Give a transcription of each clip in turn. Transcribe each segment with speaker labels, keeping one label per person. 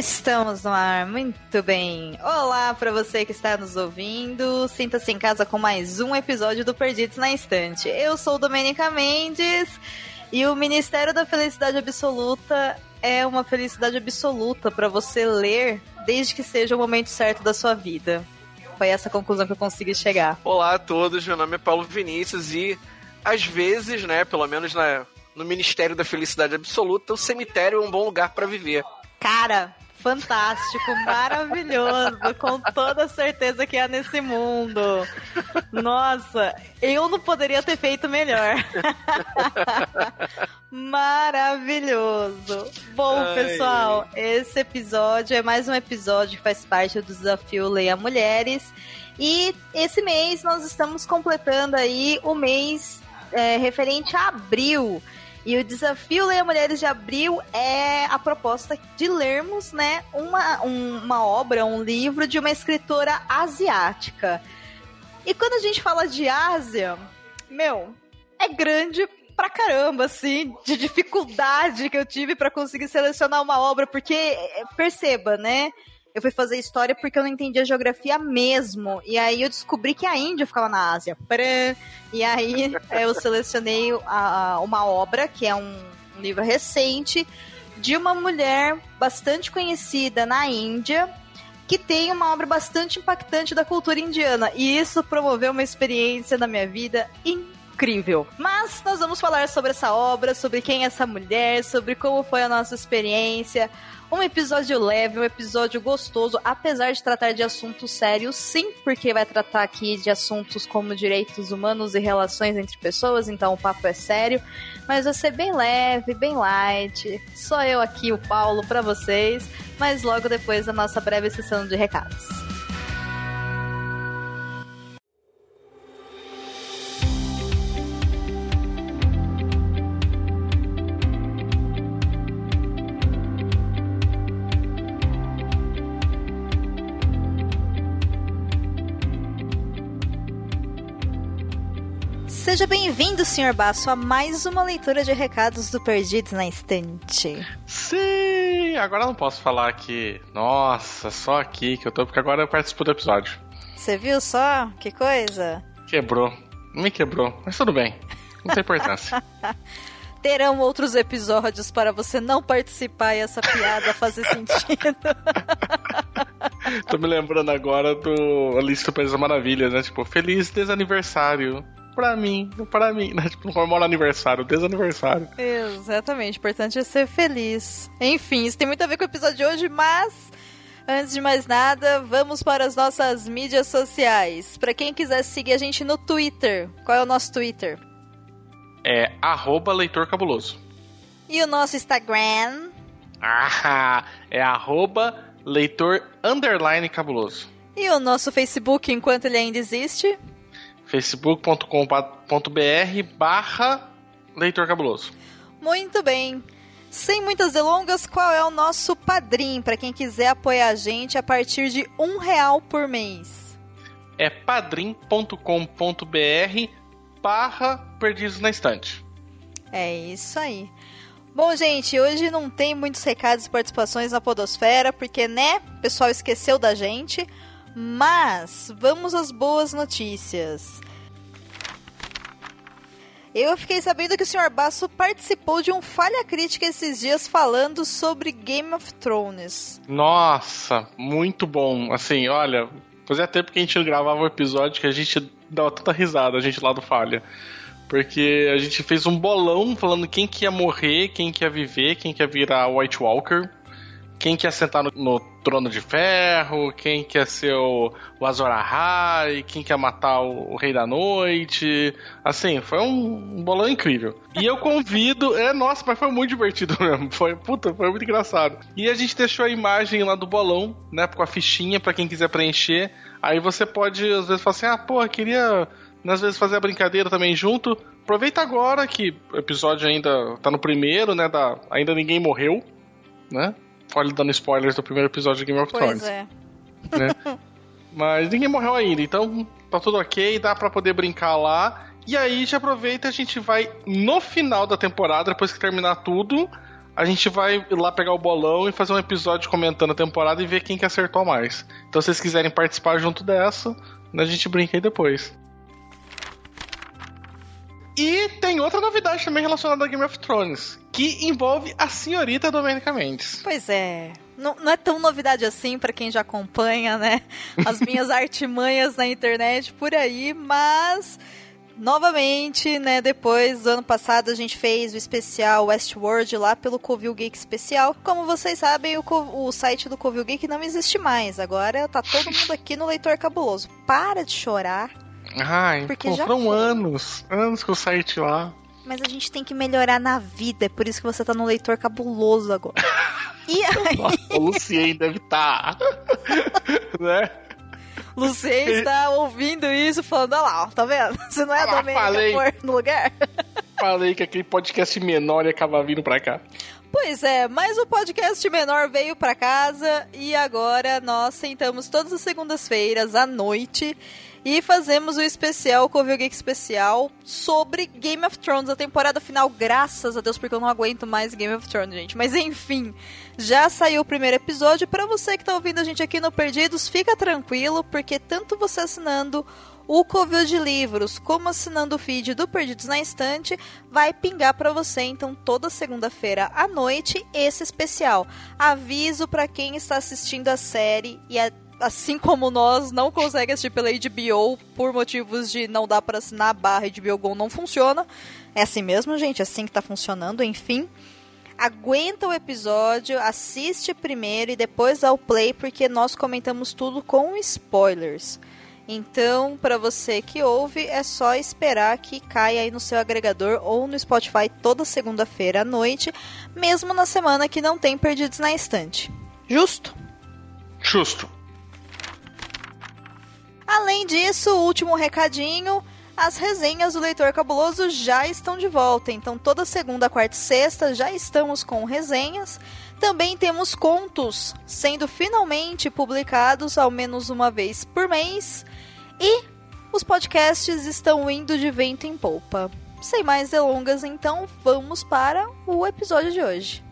Speaker 1: Estamos no ar, muito bem. Olá para você que está nos ouvindo. Sinta-se em casa com mais um episódio do Perdidos na Estante. Eu sou Domenica Mendes e o Ministério da Felicidade Absoluta é uma felicidade absoluta para você ler desde que seja o momento certo da sua vida. Foi essa a conclusão que eu consegui chegar.
Speaker 2: Olá a todos, meu nome é Paulo Vinícius e às vezes, né, pelo menos na, no Ministério da Felicidade Absoluta, o cemitério é um bom lugar para viver.
Speaker 1: Cara, fantástico, maravilhoso, com toda certeza que há nesse mundo. Nossa, eu não poderia ter feito melhor. Maravilhoso. Bom,
Speaker 2: Ai.
Speaker 1: pessoal, esse episódio é mais um episódio que faz parte do desafio Leia Mulheres. E esse mês nós estamos completando aí o mês é, referente a abril. E o desafio Leia Mulheres de Abril é a proposta de lermos, né, uma, um- uma obra, um livro de uma escritora asiática. E quando a gente fala de Ásia, meu, é grande pra caramba, assim, de dificuldade que eu tive pra conseguir selecionar uma obra, porque, perceba, né? Eu fui fazer história porque eu não entendia geografia mesmo. E aí eu descobri que a Índia ficava na Ásia. E aí eu selecionei uma obra, que é um, um livro recente, de uma mulher bastante conhecida na Índia, que tem uma obra bastante impactante da cultura indiana. E isso promoveu uma experiência na minha vida incrível. Mas nós vamos falar sobre essa obra, sobre quem é essa mulher, sobre como foi a nossa experiência. Um episódio leve, um episódio gostoso, apesar de tratar de assuntos sérios, sim, porque vai tratar aqui de assuntos como direitos humanos e relações entre pessoas, então o papo é sério, mas vai ser bem leve, bem light. Só eu aqui, o Paulo, pra vocês, mas logo depois da nossa breve sessão de recados. Seja bem-vindo, Sr. Basso, a mais uma leitura de recados do Perdidos na Estante.
Speaker 3: Sim! Agora eu não posso falar que. Nossa, só aqui que eu tô, porque agora eu participo do episódio.
Speaker 1: Você viu só? Que coisa?
Speaker 3: Quebrou. Me quebrou, mas tudo bem. Não tem importância.
Speaker 1: Terão outros episódios para você não participar e essa piada fazer sentido.
Speaker 3: tô me lembrando agora do Alice do País das Maravilhas, né? Tipo, feliz desaniversário. Pra mim, pra mim, né? Tipo, não comemora aniversário, desaniversário.
Speaker 1: Exatamente, o importante é ser feliz. Enfim, isso tem muito a ver com o episódio de hoje, mas antes de mais nada, vamos para as nossas mídias sociais. Para quem quiser seguir a gente no Twitter, qual é o nosso Twitter?
Speaker 3: É arroba leitor cabuloso.
Speaker 1: E o nosso Instagram?
Speaker 3: Ah, é arroba leitor underline cabuloso.
Speaker 1: E o nosso Facebook, enquanto ele ainda existe?
Speaker 3: facebook.com.br barra leitor cabuloso.
Speaker 1: Muito bem. Sem muitas delongas, qual é o nosso padrim para quem quiser apoiar a gente a partir de um real por mês?
Speaker 3: É padrim.com.br barra perdidos na estante.
Speaker 1: É isso aí. Bom, gente, hoje não tem muitos recados e participações na Podosfera, porque, né, o pessoal esqueceu da gente. Mas vamos às boas notícias. Eu fiquei sabendo que o Sr. Basso participou de um falha crítica esses dias falando sobre Game of Thrones.
Speaker 3: Nossa, muito bom. Assim, olha, fazia tempo que a gente gravava um episódio que a gente dava tanta risada, a gente lá do Falha. Porque a gente fez um bolão falando quem que ia morrer, quem que ia viver, quem que ia virar White Walker. Quem quer sentar no, no trono de ferro, quem quer ser o, o Azor Ahai, quem quer matar o, o, Rei da Noite. Assim, foi um, um, bolão incrível. E eu convido. É, nossa, mas foi muito divertido mesmo. Foi, puta, foi muito engraçado. E a gente deixou a imagem lá do bolão, né? Com a fichinha para quem quiser preencher. Aí você pode, às vezes, falar assim: ah, porra, queria. Às vezes fazer a brincadeira também junto. Aproveita agora que o episódio ainda tá no primeiro, né? Da, ainda ninguém morreu, né? Olha, dando spoilers do primeiro episódio de Game of Thrones.
Speaker 1: Pois é.
Speaker 3: Né? Mas ninguém morreu ainda, então tá tudo ok, dá para poder brincar lá. E aí já aproveita a gente vai no final da temporada, depois que terminar tudo, a gente vai lá pegar o bolão e fazer um episódio comentando a temporada e ver quem que acertou mais. Então se vocês quiserem participar junto dessa, a gente brinca aí depois. E tem outra novidade também relacionada a Game of Thrones, que envolve a senhorita Domenica Mendes.
Speaker 1: Pois é. Não, não é tão novidade assim para quem já acompanha, né? As minhas artimanhas na internet por aí, mas novamente, né, depois do ano passado a gente fez o especial Westworld lá pelo Covil Geek Especial. Como vocês sabem, o, o site do Covil Geek não existe mais. Agora tá todo mundo aqui no Leitor Cabuloso. Para de chorar
Speaker 3: Ai, Porque pô, já foram foi. anos, anos que eu saí de lá.
Speaker 1: Mas a gente tem que melhorar na vida, é por isso que você tá no leitor cabuloso agora.
Speaker 3: e aí? Nossa, o Lucien deve estar. Tá. né?
Speaker 1: Lucien está ouvindo isso falando, olha lá, tá vendo? Você não é ah, Domênica no lugar.
Speaker 3: Falei que aquele podcast menor ia acabar vindo pra cá.
Speaker 1: Pois é, mas o podcast menor veio para casa e agora nós sentamos todas as segundas-feiras à noite e fazemos o especial, o Covil Geek especial, sobre Game of Thrones, a temporada final, graças a Deus, porque eu não aguento mais Game of Thrones, gente. Mas enfim, já saiu o primeiro episódio. Para você que tá ouvindo a gente aqui no Perdidos, fica tranquilo, porque tanto você assinando o Covil de Livros, como assinando o feed do Perdidos na Estante, vai pingar para você então toda segunda-feira à noite esse especial. Aviso para quem está assistindo a série e é assim como nós, não consegue assistir pela HBO por motivos de não dar para assinar a barra HBO Go não funciona. É assim mesmo, gente, é assim que tá funcionando, enfim. Aguenta o episódio, assiste primeiro e depois dá o play, porque nós comentamos tudo com spoilers. Então, para você que ouve, é só esperar que caia aí no seu agregador ou no Spotify toda segunda-feira à noite, mesmo na semana que não tem perdidos na estante. Justo?
Speaker 3: Justo.
Speaker 1: Além disso, último recadinho, as resenhas do Leitor Cabuloso já estão de volta. Então, toda segunda, quarta e sexta já estamos com resenhas. Também temos contos sendo finalmente publicados ao menos uma vez por mês. E os podcasts estão indo de vento em polpa. Sem mais delongas, então vamos para o episódio de hoje.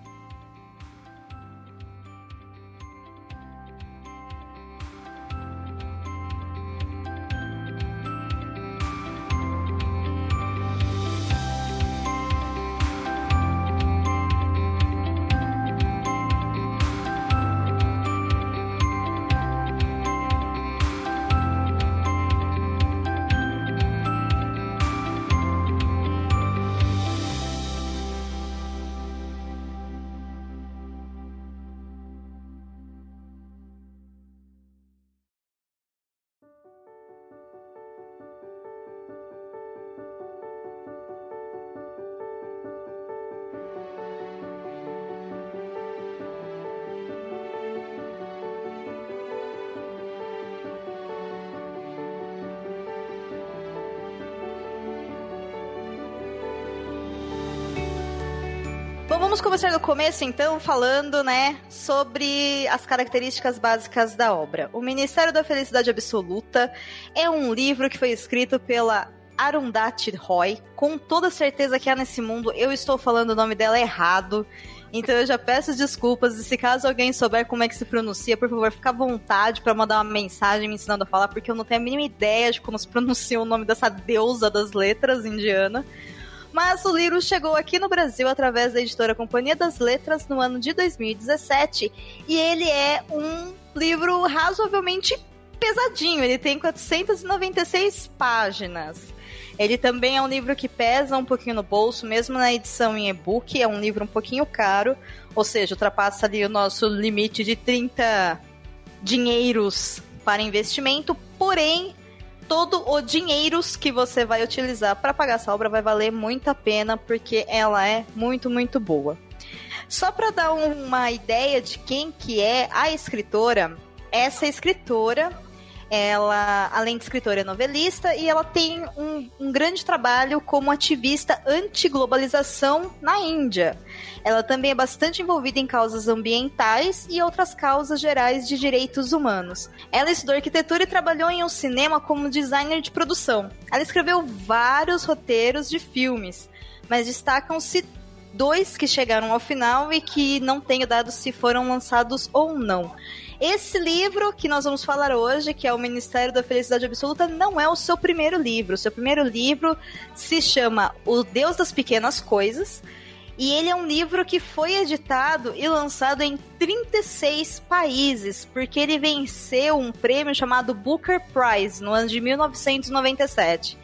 Speaker 1: Vamos começar do começo então, falando, né, sobre as características básicas da obra. O Ministério da Felicidade Absoluta é um livro que foi escrito pela Arundhati Roy. Com toda certeza que há nesse mundo, eu estou falando o nome dela errado. Então eu já peço desculpas e se caso alguém souber como é que se pronuncia, por favor, fica à vontade para mandar uma mensagem me ensinando a falar, porque eu não tenho a mínima ideia de como se pronuncia o nome dessa deusa das letras indiana. Mas o livro chegou aqui no Brasil através da editora Companhia das Letras no ano de 2017 e ele é um livro razoavelmente pesadinho, ele tem 496 páginas. Ele também é um livro que pesa um pouquinho no bolso, mesmo na edição em e-book, é um livro um pouquinho caro, ou seja, ultrapassa ali o nosso limite de 30 dinheiros para investimento, porém todo o dinheiros que você vai utilizar para pagar essa obra vai valer muito a pena porque ela é muito muito boa. Só para dar uma ideia de quem que é a escritora, essa escritora ela, além de escritora, é novelista e ela tem um, um grande trabalho como ativista anti-globalização na Índia. Ela também é bastante envolvida em causas ambientais e outras causas gerais de direitos humanos. Ela estudou arquitetura e trabalhou em um cinema como designer de produção. Ela escreveu vários roteiros de filmes, mas destacam-se dois que chegaram ao final e que não tenho dado se foram lançados ou não. Esse livro que nós vamos falar hoje, que é o Ministério da Felicidade Absoluta, não é o seu primeiro livro. O seu primeiro livro se chama O Deus das Pequenas Coisas. E ele é um livro que foi editado e lançado em 36 países, porque ele venceu um prêmio chamado Booker Prize no ano de 1997.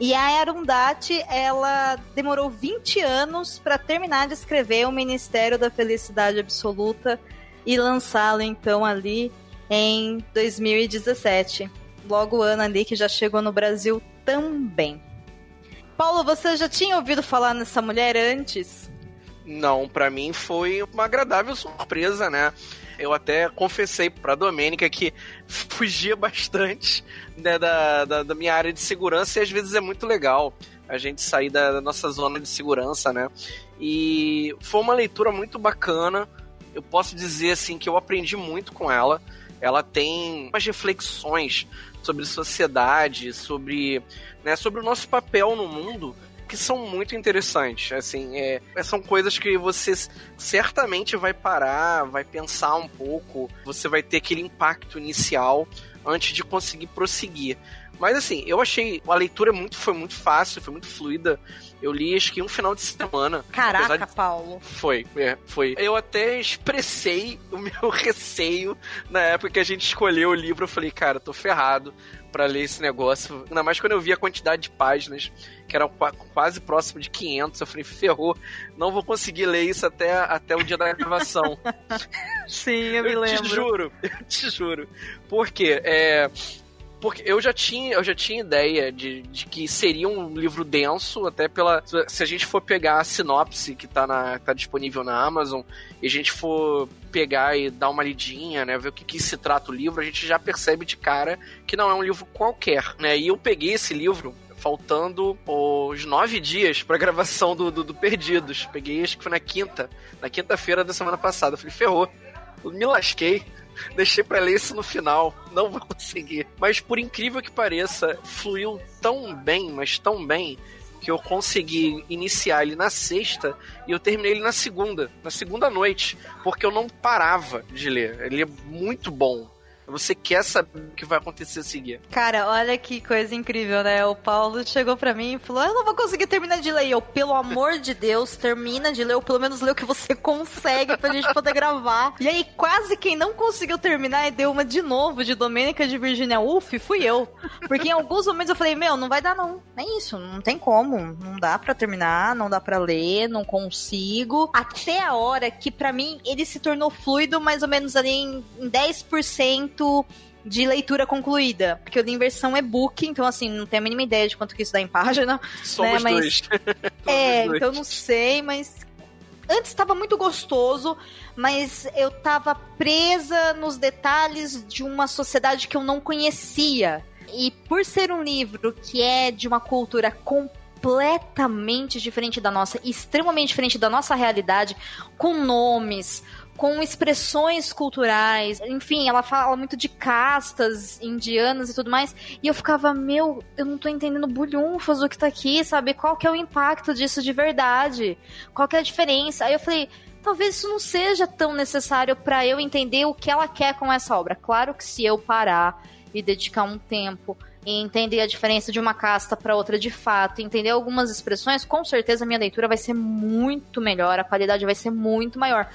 Speaker 1: E a Arundhati, ela demorou 20 anos para terminar de escrever o Ministério da Felicidade Absoluta e lançá-lo então ali em 2017. Logo o ano ali que já chegou no Brasil também. Paulo, você já tinha ouvido falar nessa mulher antes?
Speaker 2: Não, para mim foi uma agradável surpresa, né? Eu até confessei pra Domênica que fugia bastante né, da, da, da, minha área de segurança e às vezes é muito legal a gente sair da, da nossa zona de segurança, né? E foi uma leitura muito bacana eu posso dizer assim que eu aprendi muito com ela. Ela tem umas reflexões sobre sociedade, sobre, né, sobre o nosso papel no mundo que são muito interessantes. Assim, é, são coisas que você certamente vai parar, vai pensar um pouco, você vai ter aquele impacto inicial antes de conseguir prosseguir. Mas assim, eu achei a leitura muito, foi muito fácil, foi muito fluida. Eu li acho que um final de semana.
Speaker 1: Caraca, de... Paulo.
Speaker 2: Foi, é, foi. Eu até expressei o meu receio na época que a gente escolheu o livro. Eu falei, cara, tô ferrado para ler esse negócio. Ainda mais quando eu vi a quantidade de páginas, que era quase próximo de 500. Eu falei, ferrou, não vou conseguir ler isso até, até o dia da gravação.
Speaker 1: Sim, eu me
Speaker 2: eu
Speaker 1: lembro.
Speaker 2: Eu te juro, eu te juro. Porque é, porque eu já tinha, eu já tinha ideia de, de que seria um livro denso, até pela. Se a gente for pegar a sinopse que tá, na, tá disponível na Amazon, e a gente for pegar e dar uma lidinha, né? Ver o que, que se trata o livro, a gente já percebe de cara que não é um livro qualquer, né? E eu peguei esse livro faltando os nove dias pra gravação do, do, do, Perdidos. Peguei, acho que foi na quinta, na quinta-feira da semana passada. Eu falei, ferrou. Me lasquei. Deixei para ler isso no final. Não vou conseguir. Mas por incrível que pareça, fluiu tão bem, mas tão bem, que eu consegui iniciar ele na sexta e eu terminei ele na segunda, na segunda noite, porque eu não parava de ler. Ele é muito bom. Você quer saber o que vai acontecer a seguir.
Speaker 1: Cara, olha que coisa incrível, né? O Paulo chegou para mim e falou: Eu não vou conseguir terminar de ler. E eu, pelo amor de Deus, termina de ler, ou pelo menos lê o que você consegue pra gente poder gravar. E aí, quase quem não conseguiu terminar e deu uma de novo de Domênica de Virginia Woolf fui eu. Porque em alguns momentos eu falei: Meu, não vai dar não. É isso, não tem como. Não dá para terminar, não dá para ler, não consigo. Até a hora que, para mim, ele se tornou fluido mais ou menos ali em 10% de leitura concluída. Porque eu li em versão e-book, então assim, não tenho a mínima ideia de quanto que isso dá em página.
Speaker 2: Somos
Speaker 1: né?
Speaker 2: mas, dois.
Speaker 1: é, então não sei, mas. Antes estava muito gostoso, mas eu estava presa nos detalhes de uma sociedade que eu não conhecia. E por ser um livro que é de uma cultura completamente diferente da nossa, extremamente diferente da nossa realidade, com nomes, com expressões culturais. Enfim, ela fala muito de castas indianas e tudo mais. E eu ficava, meu, eu não tô entendendo bulhunfas do que tá aqui, sabe? Qual que é o impacto disso de verdade? Qual que é a diferença? Aí eu falei, talvez isso não seja tão necessário para eu entender o que ela quer com essa obra. Claro que se eu parar e dedicar um tempo e entender a diferença de uma casta para outra de fato, entender algumas expressões, com certeza a minha leitura vai ser muito melhor, a qualidade vai ser muito maior.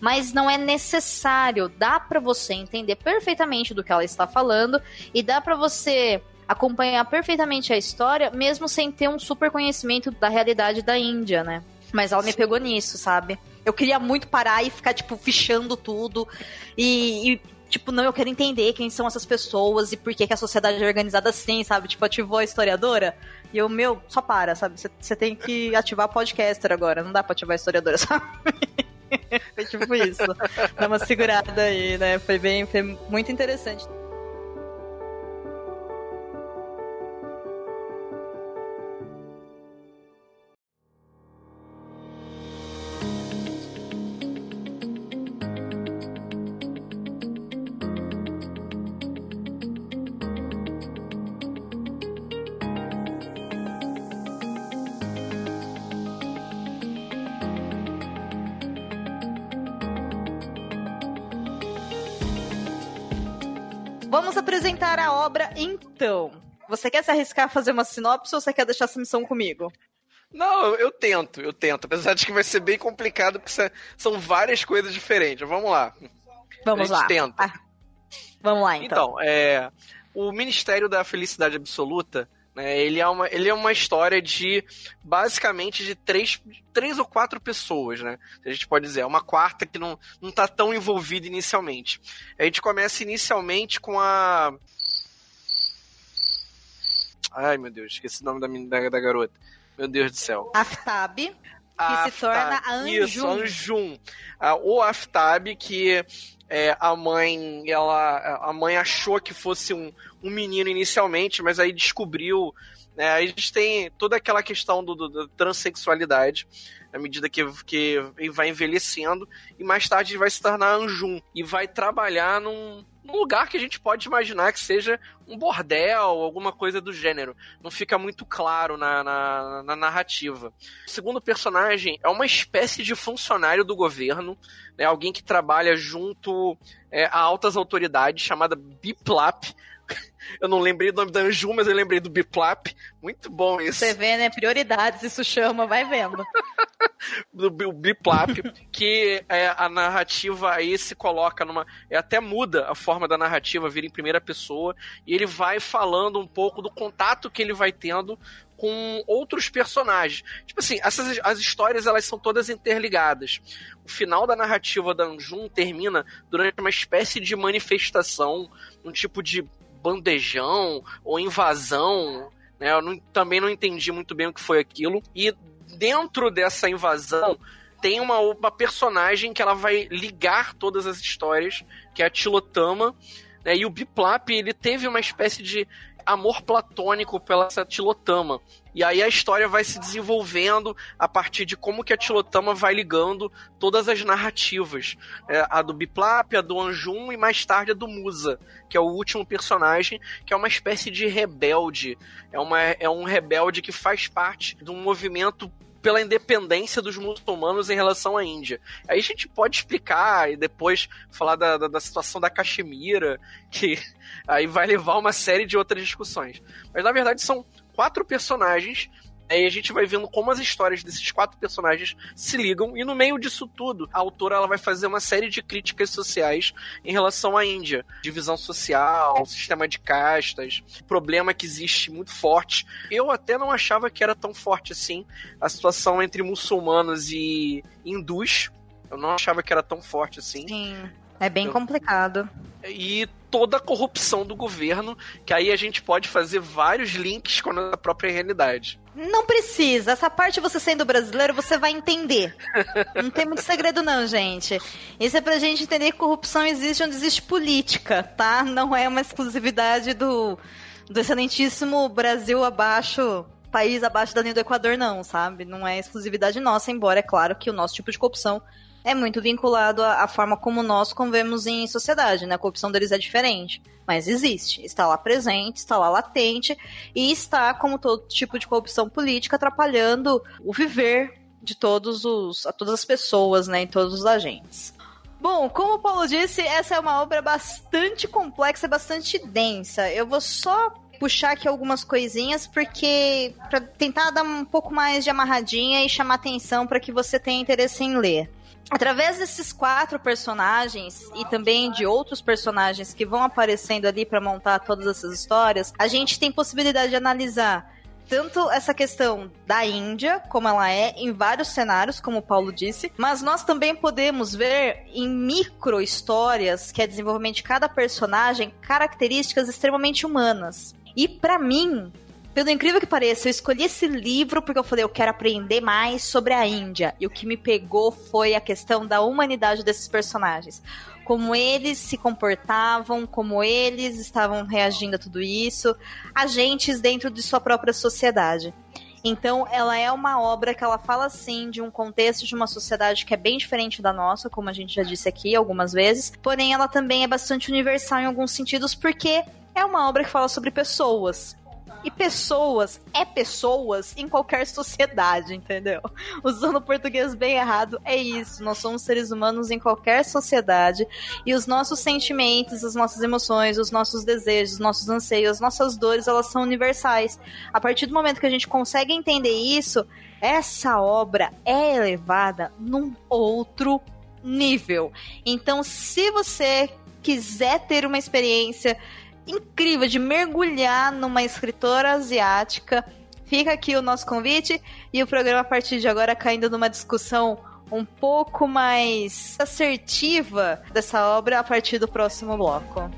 Speaker 1: Mas não é necessário, dá para você entender perfeitamente do que ela está falando e dá para você acompanhar perfeitamente a história, mesmo sem ter um super conhecimento da realidade da Índia, né? Mas ela me pegou nisso, sabe? Eu queria muito parar e ficar, tipo, fichando tudo. E, e, tipo, não, eu quero entender quem são essas pessoas e por que, que a sociedade é organizada assim, sabe? Tipo, ativou a historiadora. E eu, meu, só para, sabe? Você tem que ativar podcaster agora. Não dá pra ativar a historiadora, sabe? foi tipo isso. Dá uma segurada aí, né? Foi bem, foi muito interessante. Vamos apresentar a obra então. Você quer se arriscar a fazer uma sinopse ou você quer deixar essa missão comigo?
Speaker 2: Não, eu tento, eu tento. Apesar de que vai ser bem complicado, porque são várias coisas diferentes. Vamos lá.
Speaker 1: Vamos lá.
Speaker 2: Tenta. Ah,
Speaker 1: vamos lá, então.
Speaker 2: Então, é, o Ministério da Felicidade Absoluta né? Ele, é uma, ele é uma história de basicamente de três, três ou quatro pessoas, né? A gente pode dizer, é uma quarta que não, não tá tão envolvida inicialmente. A gente começa inicialmente com a. Ai meu Deus, esqueci o nome da, da, da garota. Meu Deus do céu.
Speaker 1: Aftab. Que Aftab, se torna a Anjum.
Speaker 2: Isso, Anjum. Ah, o Aftab, que é, a mãe ela a mãe achou que fosse um, um menino inicialmente, mas aí descobriu. Né, a gente tem toda aquela questão do, do, da transexualidade, à medida que, que vai envelhecendo, e mais tarde vai se tornar Anjum e vai trabalhar num, num lugar que a gente pode imaginar que seja um bordel, alguma coisa do gênero. Não fica muito claro na, na, na narrativa. O segundo personagem é uma espécie de funcionário do governo, né, alguém que trabalha junto é, a altas autoridades, chamada Biplap, eu não lembrei do nome da Anju, mas eu lembrei do Biplap. Muito bom isso.
Speaker 1: Você vê, né? Prioridades, isso chama, vai vendo.
Speaker 2: do Biplap, que é, a narrativa aí se coloca numa. É, até muda a forma da narrativa, vira em primeira pessoa, e ele vai falando um pouco do contato que ele vai tendo com outros personagens. Tipo assim, essas, as histórias elas são todas interligadas. O final da narrativa da Anjun termina durante uma espécie de manifestação, um tipo de bandejão ou invasão. Né? Eu não, também não entendi muito bem o que foi aquilo. E dentro dessa invasão tem uma, uma personagem que ela vai ligar todas as histórias, que é a Tilotama. Né? E o Biplap, ele teve uma espécie de amor platônico pela Tilotama. E aí a história vai se desenvolvendo a partir de como que a Tilotama vai ligando todas as narrativas. É, a do Biplap, a do Anjum e mais tarde a do Musa, que é o último personagem, que é uma espécie de rebelde. É, uma, é um rebelde que faz parte de um movimento pela independência dos muçulmanos em relação à Índia. Aí a gente pode explicar e depois falar da, da, da situação da Caxemira, que aí vai levar uma série de outras discussões. Mas na verdade são quatro personagens Aí a gente vai vendo como as histórias desses quatro personagens se ligam e no meio disso tudo, a autora ela vai fazer uma série de críticas sociais em relação à Índia, divisão social, sistema de castas, problema que existe muito forte. Eu até não achava que era tão forte assim a situação entre muçulmanos e hindus. Eu não achava que era tão forte assim.
Speaker 1: Sim. É bem complicado.
Speaker 2: E toda a corrupção do governo, que aí a gente pode fazer vários links com a própria realidade.
Speaker 1: Não precisa. Essa parte, você sendo brasileiro, você vai entender. Não tem muito segredo, não, gente. Isso é pra gente entender que corrupção existe onde existe política, tá? Não é uma exclusividade do, do excelentíssimo Brasil abaixo país abaixo da linha do Equador, não, sabe? Não é exclusividade nossa, embora é claro que o nosso tipo de corrupção é muito vinculado à, à, forma como nós convivemos em sociedade, né? A corrupção deles é diferente. Mas existe, está lá presente, está lá latente e está, como todo tipo de corrupção política, atrapalhando o viver de todos os, a todas as pessoas, né, e todos os agentes. Bom, como o Paulo disse, essa é uma obra bastante complexa, bastante densa. Eu vou só puxar aqui algumas coisinhas porque para tentar dar um pouco mais de amarradinha e chamar atenção para que você tenha interesse em ler. Através desses quatro personagens e também de outros personagens que vão aparecendo ali para montar todas essas histórias, a gente tem possibilidade de analisar tanto essa questão da Índia, como ela é, em vários cenários, como o Paulo disse, mas nós também podemos ver em micro histórias, que é desenvolvimento de cada personagem, características extremamente humanas. E para mim, pelo incrível que pareça, eu escolhi esse livro porque eu falei, eu quero aprender mais sobre a Índia. E o que me pegou foi a questão da humanidade desses personagens como eles se comportavam, como eles estavam reagindo a tudo isso, agentes dentro de sua própria sociedade. Então, ela é uma obra que ela fala sim de um contexto de uma sociedade que é bem diferente da nossa, como a gente já disse aqui algumas vezes, porém ela também é bastante universal em alguns sentidos porque é uma obra que fala sobre pessoas. E pessoas é pessoas em qualquer sociedade, entendeu? Usando o português bem errado, é isso. Nós somos seres humanos em qualquer sociedade e os nossos sentimentos, as nossas emoções, os nossos desejos, os nossos anseios, as nossas dores, elas são universais. A partir do momento que a gente consegue entender isso, essa obra é elevada num outro nível. Então, se você quiser ter uma experiência incrível de mergulhar numa escritora asiática. Fica aqui o nosso convite e o programa a partir de agora caindo numa discussão um pouco mais assertiva dessa obra a partir do próximo bloco.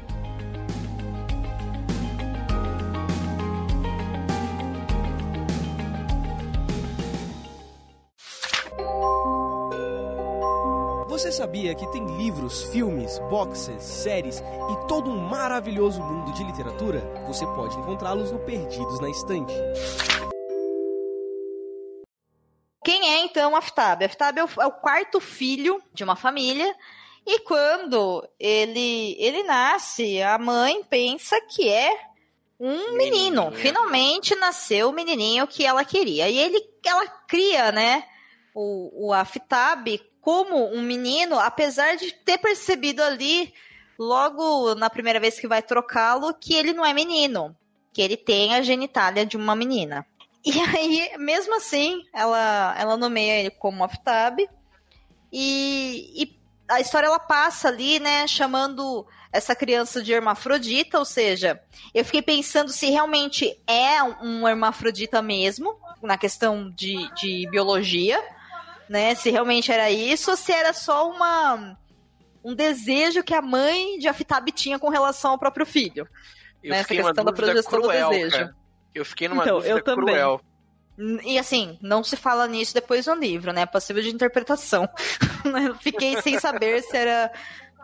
Speaker 4: Você sabia que tem livros, filmes, boxes, séries e todo um maravilhoso mundo de literatura? Você pode encontrá-los no Perdidos na Estante.
Speaker 1: Quem é então Aftab? Aftab é o, é o quarto filho de uma família e quando ele ele nasce, a mãe pensa que é um menino. Finalmente nasceu o menininho que ela queria. E ele ela cria, né, o, o Aftab como um menino, apesar de ter percebido ali, logo na primeira vez que vai trocá-lo, que ele não é menino, que ele tem a genitália de uma menina. E aí, mesmo assim, ela, ela nomeia ele como Aftab. E, e a história ela passa ali, né, chamando essa criança de hermafrodita, ou seja, eu fiquei pensando se realmente é um hermafrodita mesmo, na questão de, de biologia, né? Se realmente era isso ou se era só uma um desejo que a mãe de Afitab tinha com relação ao próprio filho.
Speaker 2: Eu né? Essa questão da projeção cruel, do desejo. Cara. Eu fiquei numa então, dúvida eu também. cruel.
Speaker 1: E assim, não se fala nisso depois do livro, né? É possível de interpretação. eu fiquei sem saber se era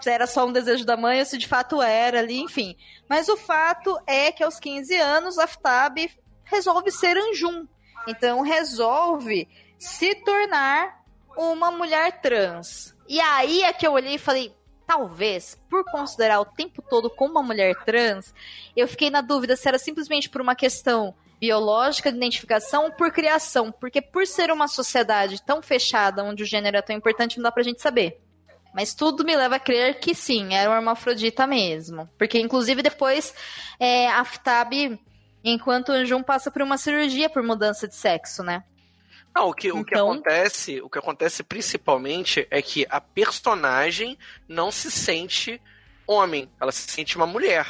Speaker 1: se era só um desejo da mãe ou se de fato era ali, enfim. Mas o fato é que aos 15 anos, Aftab resolve ser Anjum. Então resolve se tornar uma mulher trans. E aí é que eu olhei e falei, talvez, por considerar o tempo todo como uma mulher trans, eu fiquei na dúvida se era simplesmente por uma questão biológica de identificação ou por criação, porque por ser uma sociedade tão fechada, onde o gênero é tão importante, não dá pra gente saber. Mas tudo me leva a crer que sim, era uma hermafrodita mesmo. Porque, inclusive, depois é, a Aftab, enquanto Anjum passa por uma cirurgia por mudança de sexo, né?
Speaker 2: Não, o que, então... o que então- acontece, o que acontece principalmente é que a personagem não se sente homem, ela se sente uma mulher.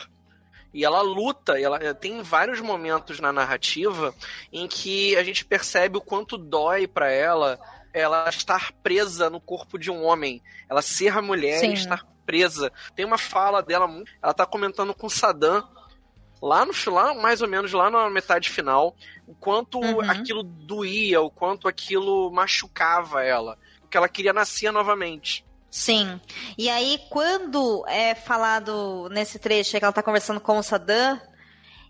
Speaker 2: E ela luta, e ela tem vários momentos na narrativa em que a gente percebe o quanto dói para ela ela estar presa no corpo de um homem, ela ser a mulher Sim. e estar presa. Tem uma fala dela, ela tá comentando com Saddam lá no lá, mais ou menos lá na metade final, o quanto uhum. aquilo doía, o quanto aquilo machucava ela, porque ela queria nascer novamente.
Speaker 1: Sim. E aí, quando é falado nesse trecho que ela tá conversando com o Saddam,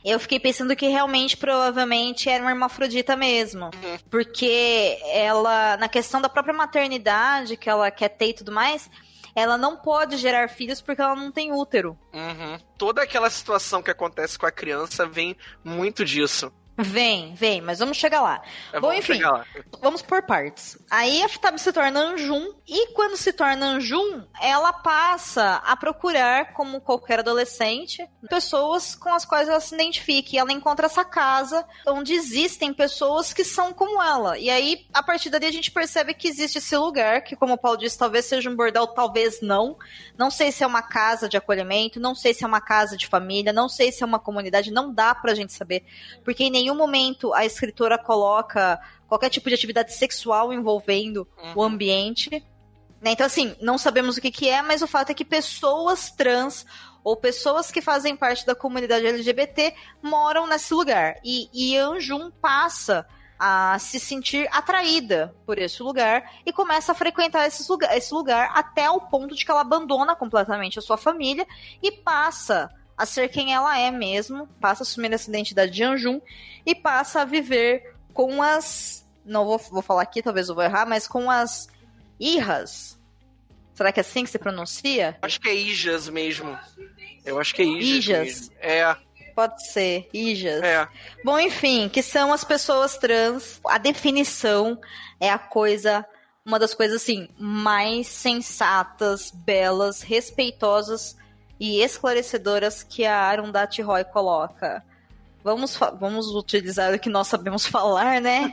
Speaker 1: eu fiquei pensando que realmente, provavelmente, era uma hermafrodita mesmo. Uhum. Porque ela, na questão da própria maternidade, que ela quer ter e tudo mais, ela não pode gerar filhos porque ela não tem útero.
Speaker 2: Uhum. Toda aquela situação que acontece com a criança vem muito disso.
Speaker 1: Vem, vem, mas vamos chegar lá.
Speaker 2: É,
Speaker 1: Bom, enfim,
Speaker 2: lá.
Speaker 1: vamos por partes. Aí a Futabi se torna Anjum, e quando se torna Anjum, ela passa a procurar, como qualquer adolescente, pessoas com as quais ela se identifique. E ela encontra essa casa onde existem pessoas que são como ela. E aí, a partir dali, a gente percebe que existe esse lugar, que, como o Paulo disse, talvez seja um bordel, talvez não. Não sei se é uma casa de acolhimento, não sei se é uma casa de família, não sei se é uma comunidade, não dá pra gente saber. Porque em nenhum momento a escritora coloca qualquer tipo de atividade sexual envolvendo o ambiente. Né? Então, assim, não sabemos o que, que é, mas o fato é que pessoas trans ou pessoas que fazem parte da comunidade LGBT moram nesse lugar. E, e Anjum passa a se sentir atraída por esse lugar e começa a frequentar esse lugar, esse lugar até o ponto de que ela abandona completamente a sua família e passa a ser quem ela é mesmo, passa a assumir essa identidade de Anjum e passa a viver com as. Não vou, vou falar aqui, talvez eu vou errar, mas com as Irras. Será que é assim que se pronuncia?
Speaker 2: Acho que é Ijas mesmo. Eu acho que é Ijas.
Speaker 1: Ijas.
Speaker 2: É,
Speaker 1: Pode ser, Ijas.
Speaker 2: é.
Speaker 1: Bom, enfim, que são as pessoas trans. A definição é a coisa, uma das coisas assim mais sensatas, belas, respeitosas e esclarecedoras que a Arundhati Roy coloca. Vamos, vamos utilizar o que nós sabemos falar, né?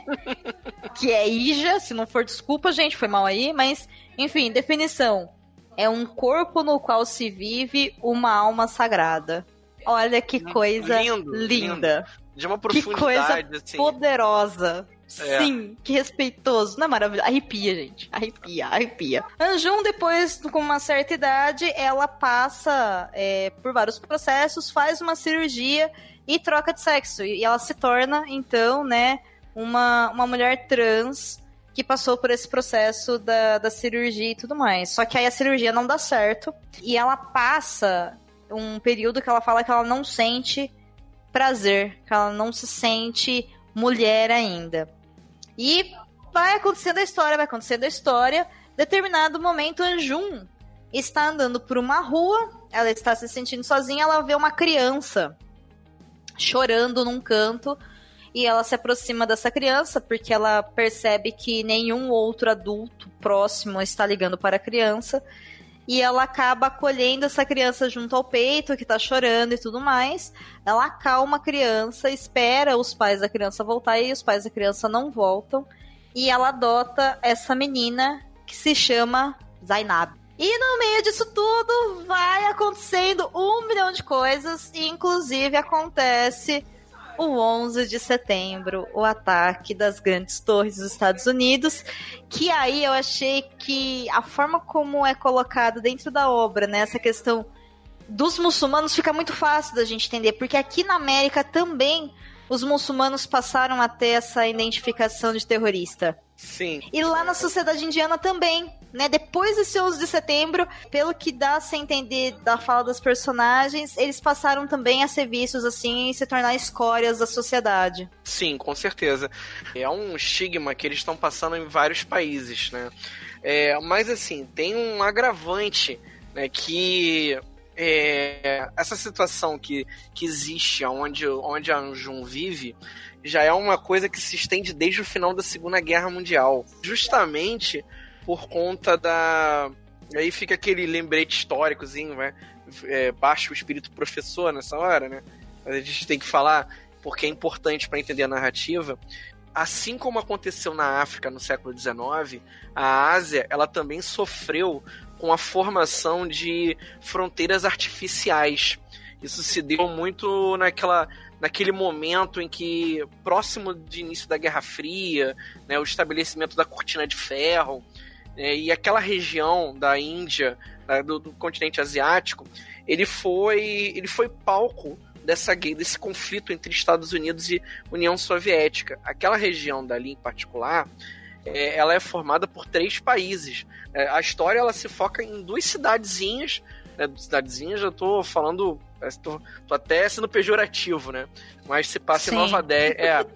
Speaker 1: que é Ija, se não for desculpa, gente, foi mal aí, mas enfim, definição. É um corpo no qual se vive uma alma sagrada. Olha que coisa
Speaker 2: Lindo,
Speaker 1: linda.
Speaker 2: De uma
Speaker 1: Que
Speaker 2: profundidade,
Speaker 1: coisa
Speaker 2: assim.
Speaker 1: poderosa.
Speaker 2: É.
Speaker 1: Sim, que respeitoso. Não é maravilhoso? Arrepia, gente. Arrepia, arrepia. Anjum, depois, com uma certa idade, ela passa é, por vários processos, faz uma cirurgia e troca de sexo. E ela se torna, então, né, uma, uma mulher trans que passou por esse processo da, da cirurgia e tudo mais. Só que aí a cirurgia não dá certo e ela passa um período que ela fala que ela não sente prazer, que ela não se sente mulher ainda. E vai acontecendo a história, vai acontecendo a história. Determinado momento, Anjum está andando por uma rua, ela está se sentindo sozinha, ela vê uma criança chorando num canto e ela se aproxima dessa criança porque ela percebe que nenhum outro adulto próximo está ligando para a criança e ela acaba acolhendo essa criança junto ao peito, que tá chorando e tudo mais. Ela acalma a criança, espera os pais da criança voltar e os pais da criança não voltam. E ela adota essa menina que se chama Zainab. E no meio disso tudo vai acontecendo um milhão de coisas, e inclusive acontece o 11 de setembro, o ataque das grandes torres dos Estados Unidos, que aí eu achei que a forma como é colocado dentro da obra, né, essa questão dos muçulmanos fica muito fácil da gente entender, porque aqui na América também os muçulmanos passaram a ter essa identificação de terrorista.
Speaker 2: Sim.
Speaker 1: E lá na sociedade indiana também, né? Depois desse 11 de setembro, pelo que dá a se entender da fala dos personagens, eles passaram também a ser vistos assim e se tornar escórias da sociedade.
Speaker 2: Sim, com certeza. É um estigma que eles estão passando em vários países, né? É, mas assim, tem um agravante, né? Que é, essa situação que, que existe onde, onde a Anjum vive já é uma coisa que se estende desde o final da Segunda Guerra Mundial. Justamente por conta da. Aí fica aquele lembrete históricozinho, né? É, baixa o espírito professor nessa hora, né? Mas a gente tem que falar porque é importante para entender a narrativa. Assim como aconteceu na África no século XIX, a Ásia ela também sofreu com a formação de fronteiras artificiais. Isso se deu muito naquela, naquele momento em que, próximo de início da Guerra Fria, né, o estabelecimento da cortina de ferro, né, e aquela região da Índia, né, do, do continente asiático, ele foi, ele foi palco dessa desse conflito entre Estados Unidos e União Soviética. Aquela região dali em particular, é, ela é formada por três países. É, a história ela se foca em duas cidadezinhas, né, cidadezinhas, eu tô falando, tô, tô, até sendo pejorativo, né? Mas se passa
Speaker 1: Sim.
Speaker 2: em Nova Delhi, é,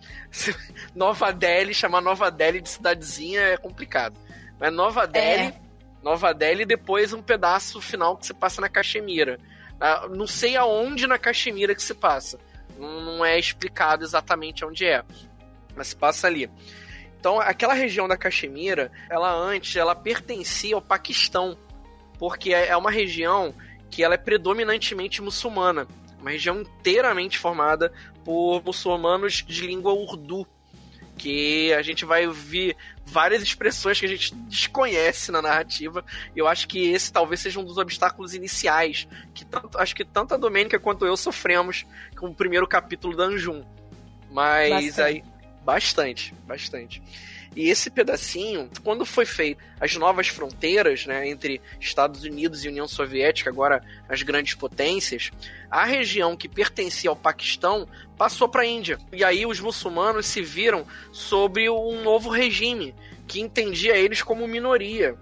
Speaker 2: Nova Delhi, chamar Nova Delhi de cidadezinha é complicado. Mas Nova Delhi, Nova Delhi e depois um pedaço final que se passa na Caxemira. Ah, não sei aonde na Caxemira que se passa, Não, não é explicado exatamente onde é, mas se passa ali. Então, aquela região da Caxemira, ela antes, ela pertencia ao Paquistão, porque é uma região que ela é predominantemente muçulmana, uma região inteiramente formada por muçulmanos de língua urdu, que a gente vai ouvir várias expressões que a gente desconhece na narrativa. E eu acho que esse talvez seja um dos obstáculos iniciais que tanto, acho que tanto a Domênica quanto eu sofremos com o primeiro capítulo da Anjum. Mas bastante. aí bastante, bastante. E esse pedacinho, quando foi feito as novas fronteiras, né, entre Estados Unidos e União Soviética, agora as grandes potências, a região que pertencia ao Paquistão passou para a Índia. E aí os muçulmanos se viram sobre um novo regime que entendia eles como minoria.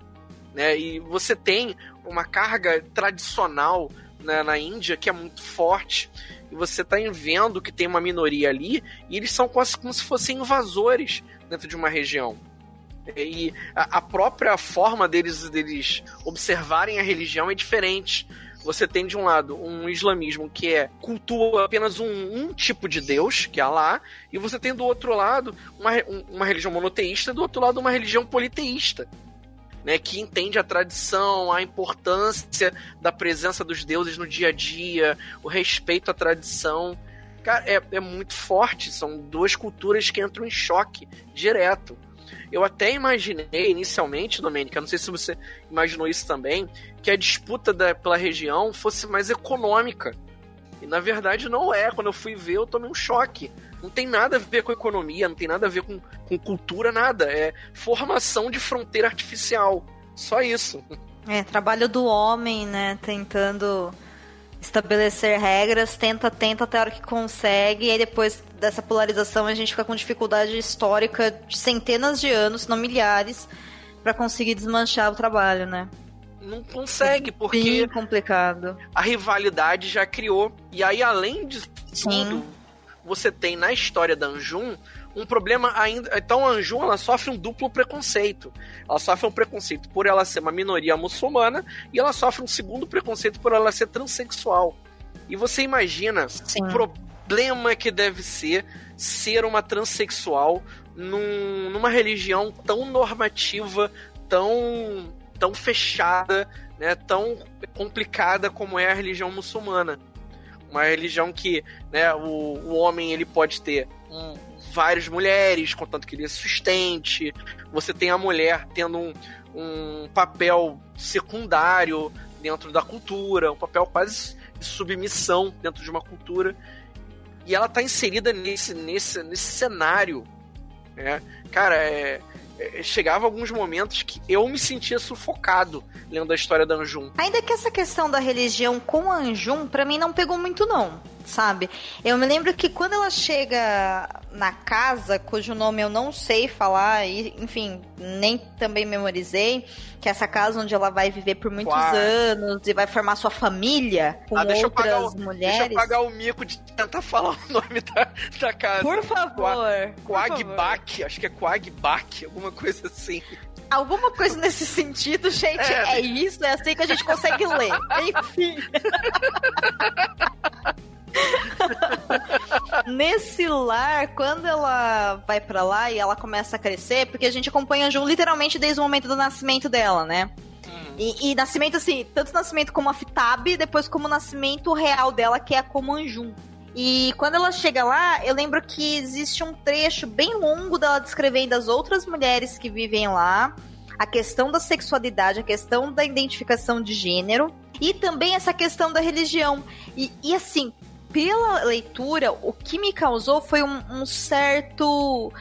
Speaker 2: Né? E você tem uma carga tradicional né, na Índia que é muito forte. E você está vendo que tem uma minoria ali e eles são quase como se fossem invasores dentro de uma região. E a, própria forma deles, deles observarem a religião é diferente. Você tem de um lado um islamismo que é cultua apenas um, um tipo de Deus, que é Allah, e você tem do outro lado uma, uma religião monoteísta, do outro lado uma religião politeísta. Né, que entende a tradição, a importância da presença dos deuses no dia a dia, o respeito à tradição. Cara, é, é muito forte. São duas culturas que entram em choque direto. Eu até imaginei inicialmente, Domênica, não sei se você imaginou isso também, que a disputa da, pela região fosse mais econômica. E na verdade não é. Quando eu fui ver, eu tomei um choque. Não tem nada a ver com economia, não tem nada a ver com, com cultura, nada. É formação de fronteira artificial. Só isso.
Speaker 1: É, trabalho do homem, né? Tentando estabelecer regras, tenta, tenta até a hora que consegue, e aí depois dessa polarização a gente fica com dificuldade histórica de centenas de anos, se não milhares, para conseguir desmanchar o trabalho, né?
Speaker 2: Não consegue, porque.
Speaker 1: Bem complicado.
Speaker 2: A rivalidade já criou. E aí, além de tudo, você tem na história da Anjum um problema ainda. Então a Anjum ela sofre um duplo preconceito. Ela sofre um preconceito por ela ser uma minoria muçulmana e ela sofre um segundo preconceito por ela ser transexual. E você imagina Sim. o problema que deve ser ser uma transexual num, numa religião tão normativa, tão, tão fechada, né, tão complicada como é a religião muçulmana. Uma religião que né, o, o homem ele pode ter um, várias mulheres, contanto que ele sustente. Você tem a mulher tendo um, um papel secundário dentro da cultura, um papel quase de submissão dentro de uma cultura. E ela está inserida nesse, nesse, nesse cenário. Né? Cara, é, é, chegava alguns momentos que eu me sentia sufocado lendo a história da Anjum.
Speaker 1: Ainda que essa questão da religião com Anjum, para mim não pegou muito não sabe? Eu me lembro que quando ela chega na casa, cujo nome eu não sei falar, e, enfim, nem também memorizei, que é essa casa onde ela vai viver por muitos anos e vai formar sua família com ah, outras
Speaker 2: o,
Speaker 1: mulheres.
Speaker 2: Deixa eu pagar o mico de tentar falar o nome da, da casa.
Speaker 1: Por favor.
Speaker 2: Quagbak, acho que é Quagbak, alguma coisa assim.
Speaker 1: Alguma coisa nesse sentido, gente. É, é isso, é assim que a gente consegue ler. Enfim. Nesse lar, quando ela vai para lá e ela começa a crescer, porque a gente acompanha a Ju literalmente desde o momento do nascimento dela, né? Uhum. E, e, nascimento, assim, tanto nascimento como a Fitab, depois como o nascimento real dela, que é a Comanjum. E quando ela chega lá, eu lembro que existe um trecho bem longo dela descrevendo as outras mulheres que vivem lá, a questão da sexualidade, a questão da identificação de gênero e também essa questão da religião. E, e assim, pela leitura, o que me causou foi um, um certo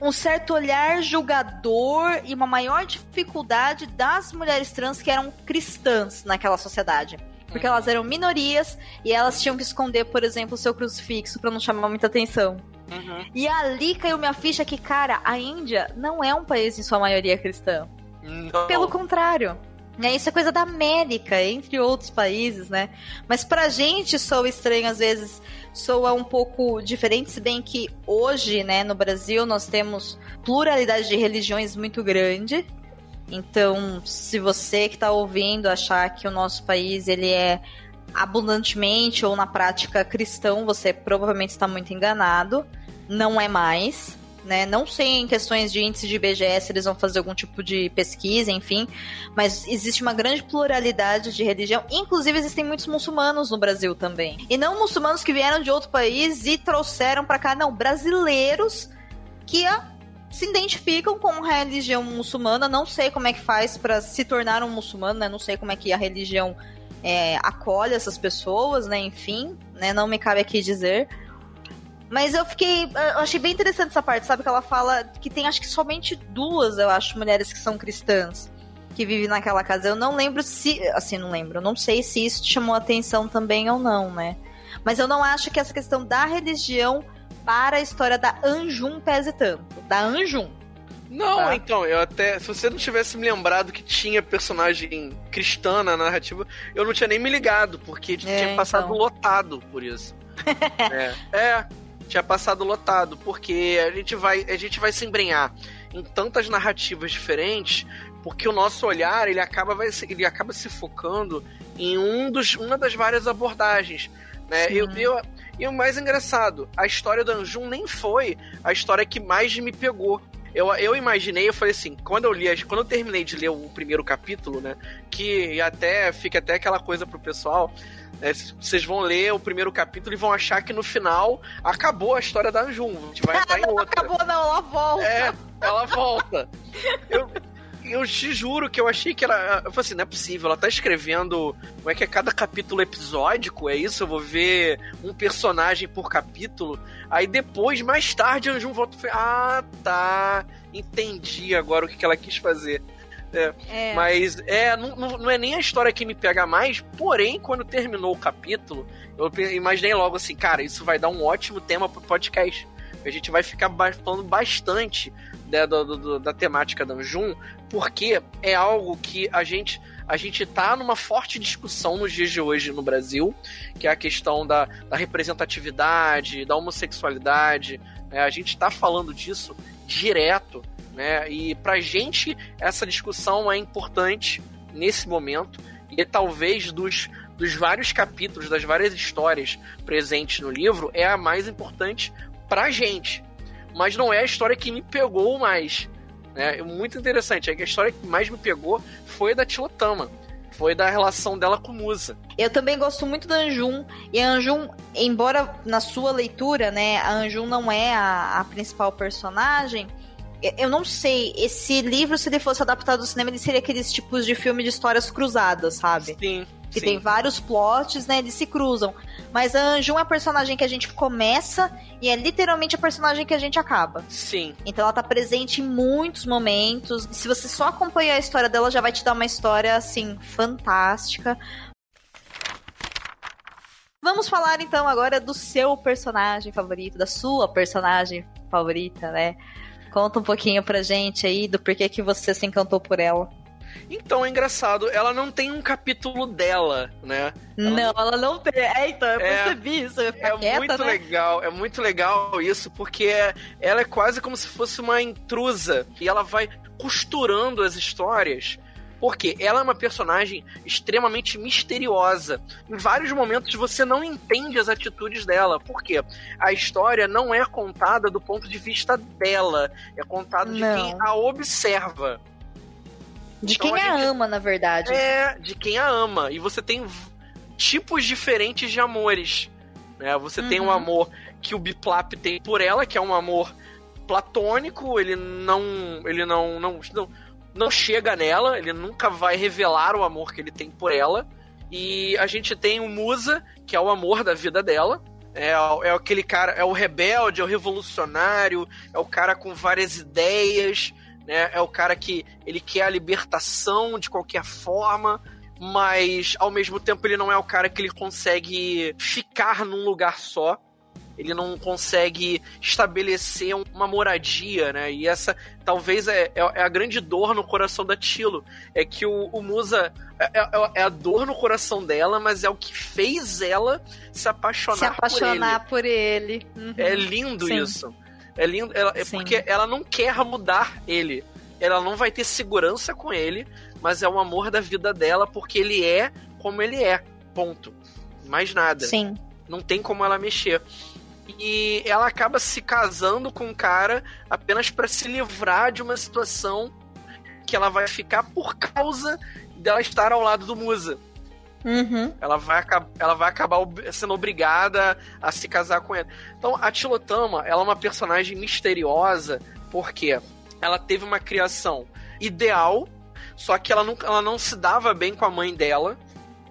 Speaker 1: um certo olhar julgador e uma maior dificuldade das mulheres trans que eram cristãs naquela sociedade. Porque elas eram minorias e elas tinham que esconder, por exemplo, o seu crucifixo para não chamar muita atenção. Uhum. E ali caiu minha ficha que, cara, a Índia não é um país em sua maioria cristã. Não. Pelo contrário. Né? Isso é coisa da América, entre outros países, né? Mas pra gente soa estranho, às vezes soa um pouco diferente, se bem que hoje, né, no Brasil, nós temos pluralidade de religiões muito grande. Então, se você que está ouvindo achar que o nosso país ele é abundantemente ou na prática cristão, você provavelmente está muito enganado. Não é mais. Né? Não sei em questões de índice de IBGE eles vão fazer algum tipo de pesquisa, enfim, mas existe uma grande pluralidade de religião. Inclusive, existem muitos muçulmanos no Brasil também. E não muçulmanos que vieram de outro país e trouxeram para cá, não, brasileiros que se identificam com a religião muçulmana. Não sei como é que faz para se tornar um muçulmano, né? Não sei como é que a religião é, acolhe essas pessoas, né? Enfim, né? Não me cabe aqui dizer. Mas eu fiquei. Eu achei bem interessante essa parte, sabe? Que ela fala que tem acho que somente duas, eu acho, mulheres que são cristãs que vivem naquela casa. Eu não lembro se. Assim, não lembro. Eu não sei se isso chamou atenção também ou não, né? Mas eu não acho que essa questão da religião para a história da Anjum pese tanto. Da Anjum.
Speaker 2: Não, tá. então, eu até. Se você não tivesse me lembrado que tinha personagem cristã na narrativa, eu não tinha nem me ligado, porque é, tinha passado então. lotado por isso. é, é, tinha passado lotado, porque a gente vai, a gente vai se embrenhar em tantas narrativas diferentes, porque o nosso olhar ele acaba, vai, ele acaba se focando em um dos, uma das várias abordagens. Né? Eu, eu, e o mais engraçado, a história do Anjum nem foi a história que mais me pegou. Eu, eu imaginei, eu falei assim, quando eu li, quando eu terminei de ler o primeiro capítulo, né? Que até fica até aquela coisa pro pessoal. Né, vocês vão ler o primeiro capítulo e vão achar que no final acabou a história da Anjum. A gente vai entrar em outra.
Speaker 1: Acabou, não, ela volta.
Speaker 2: É, ela volta. Eu, eu te juro que eu achei que ela. Eu falei assim, não é possível, ela tá escrevendo. Como é que é cada capítulo episódico? É isso? Eu vou ver um personagem por capítulo. Aí depois, mais tarde, Anjum volta e falei, ah, tá. Entendi agora o que, que ela quis fazer. É, é. Mas é, não, não, é nem a história que me pega mais, porém, quando terminou o capítulo, eu imaginei logo assim, cara, isso vai dar um ótimo tema pro podcast. A gente vai ficar falando bastante né, do, do, da temática da Anjum, porque é algo que a gente a gente tá numa forte discussão nos dias de hoje no Brasil, que é a questão da, da representatividade, da homossexualidade. Né? A gente está falando disso direto, né? E pra gente essa discussão é importante nesse momento e talvez dos, dos vários capítulos, das várias histórias presentes no livro, é a mais importante pra gente mas não é a história que me pegou mais. Né? Muito interessante, é que a história que mais me pegou foi da Tilotama. Foi da relação dela com Musa.
Speaker 1: Eu também gosto muito da Anjum. E a Anjum, embora na sua leitura, né, a Anjum não é a, a principal personagem, eu não sei, esse livro, se ele fosse adaptado ao cinema, ele seria aqueles tipos de filme de histórias cruzadas, sabe?
Speaker 2: Sim.
Speaker 1: Que
Speaker 2: sim.
Speaker 1: tem vários plots, né? Eles se cruzam. Mas a Anjum é a personagem que a gente começa e é literalmente a personagem que a gente acaba.
Speaker 2: Sim.
Speaker 1: Então ela tá presente em muitos momentos. Se você só acompanhar a história dela, já vai te dar uma história, assim, fantástica. Vamos falar então agora do seu personagem favorito, da sua personagem favorita, né? Conta um pouquinho pra gente aí do porquê que você se encantou por ela.
Speaker 2: Então é engraçado, ela não tem um capítulo dela, né?
Speaker 1: Ela não, não, ela não tem. É, então, eu é, percebi isso. Eu
Speaker 2: é
Speaker 1: quieta,
Speaker 2: muito
Speaker 1: né?
Speaker 2: legal, é muito legal isso, porque ela é quase como se fosse uma intrusa. E ela vai costurando as histórias porque ela é uma personagem extremamente misteriosa. Em vários momentos você não entende as atitudes dela. Porque a história não é contada do ponto de vista dela, é contada de quem a observa.
Speaker 1: De então, quem a, a gente... ama, na verdade.
Speaker 2: É, de quem a ama. E você tem tipos diferentes de amores. Né? Você uhum. tem um uhum. amor que o Biplap tem por ela, que é um amor platônico, ele não. Ele não, não, não não chega nela, ele nunca vai revelar o amor que ele tem por ela. E a gente tem o Musa, que é o amor da vida dela. É, é aquele cara, é o rebelde, é o revolucionário, é o cara com várias ideias, né? É o cara que ele quer a libertação de qualquer forma, mas ao mesmo tempo ele não é o cara que ele consegue ficar num lugar só ele não consegue estabelecer uma moradia, né? E essa talvez é, é, é a grande dor no coração da Tilo. É que o, o Musa é, é, é, a dor no coração dela, mas é o que fez ela se apaixonar,
Speaker 1: se apaixonar por ele.
Speaker 2: Por ele. Uhum. É lindo Sim. isso. É lindo. Ela, é porque ela não quer mudar ele. Ela não vai ter segurança com ele, mas é o amor da vida dela porque ele é como ele é. Ponto. Mais nada.
Speaker 1: Sim.
Speaker 2: Não tem como ela mexer. E ela acaba se casando com um cara apenas para se livrar de uma situação que ela vai ficar por causa dela estar ao lado do Musa.
Speaker 1: Uhum.
Speaker 2: Ela vai, ela vai acabar sendo obrigada a se casar com ele. Então, a Tilotama, ela é uma personagem misteriosa, porque ela teve uma criação ideal, só que ela não, ela não se dava bem com a mãe dela.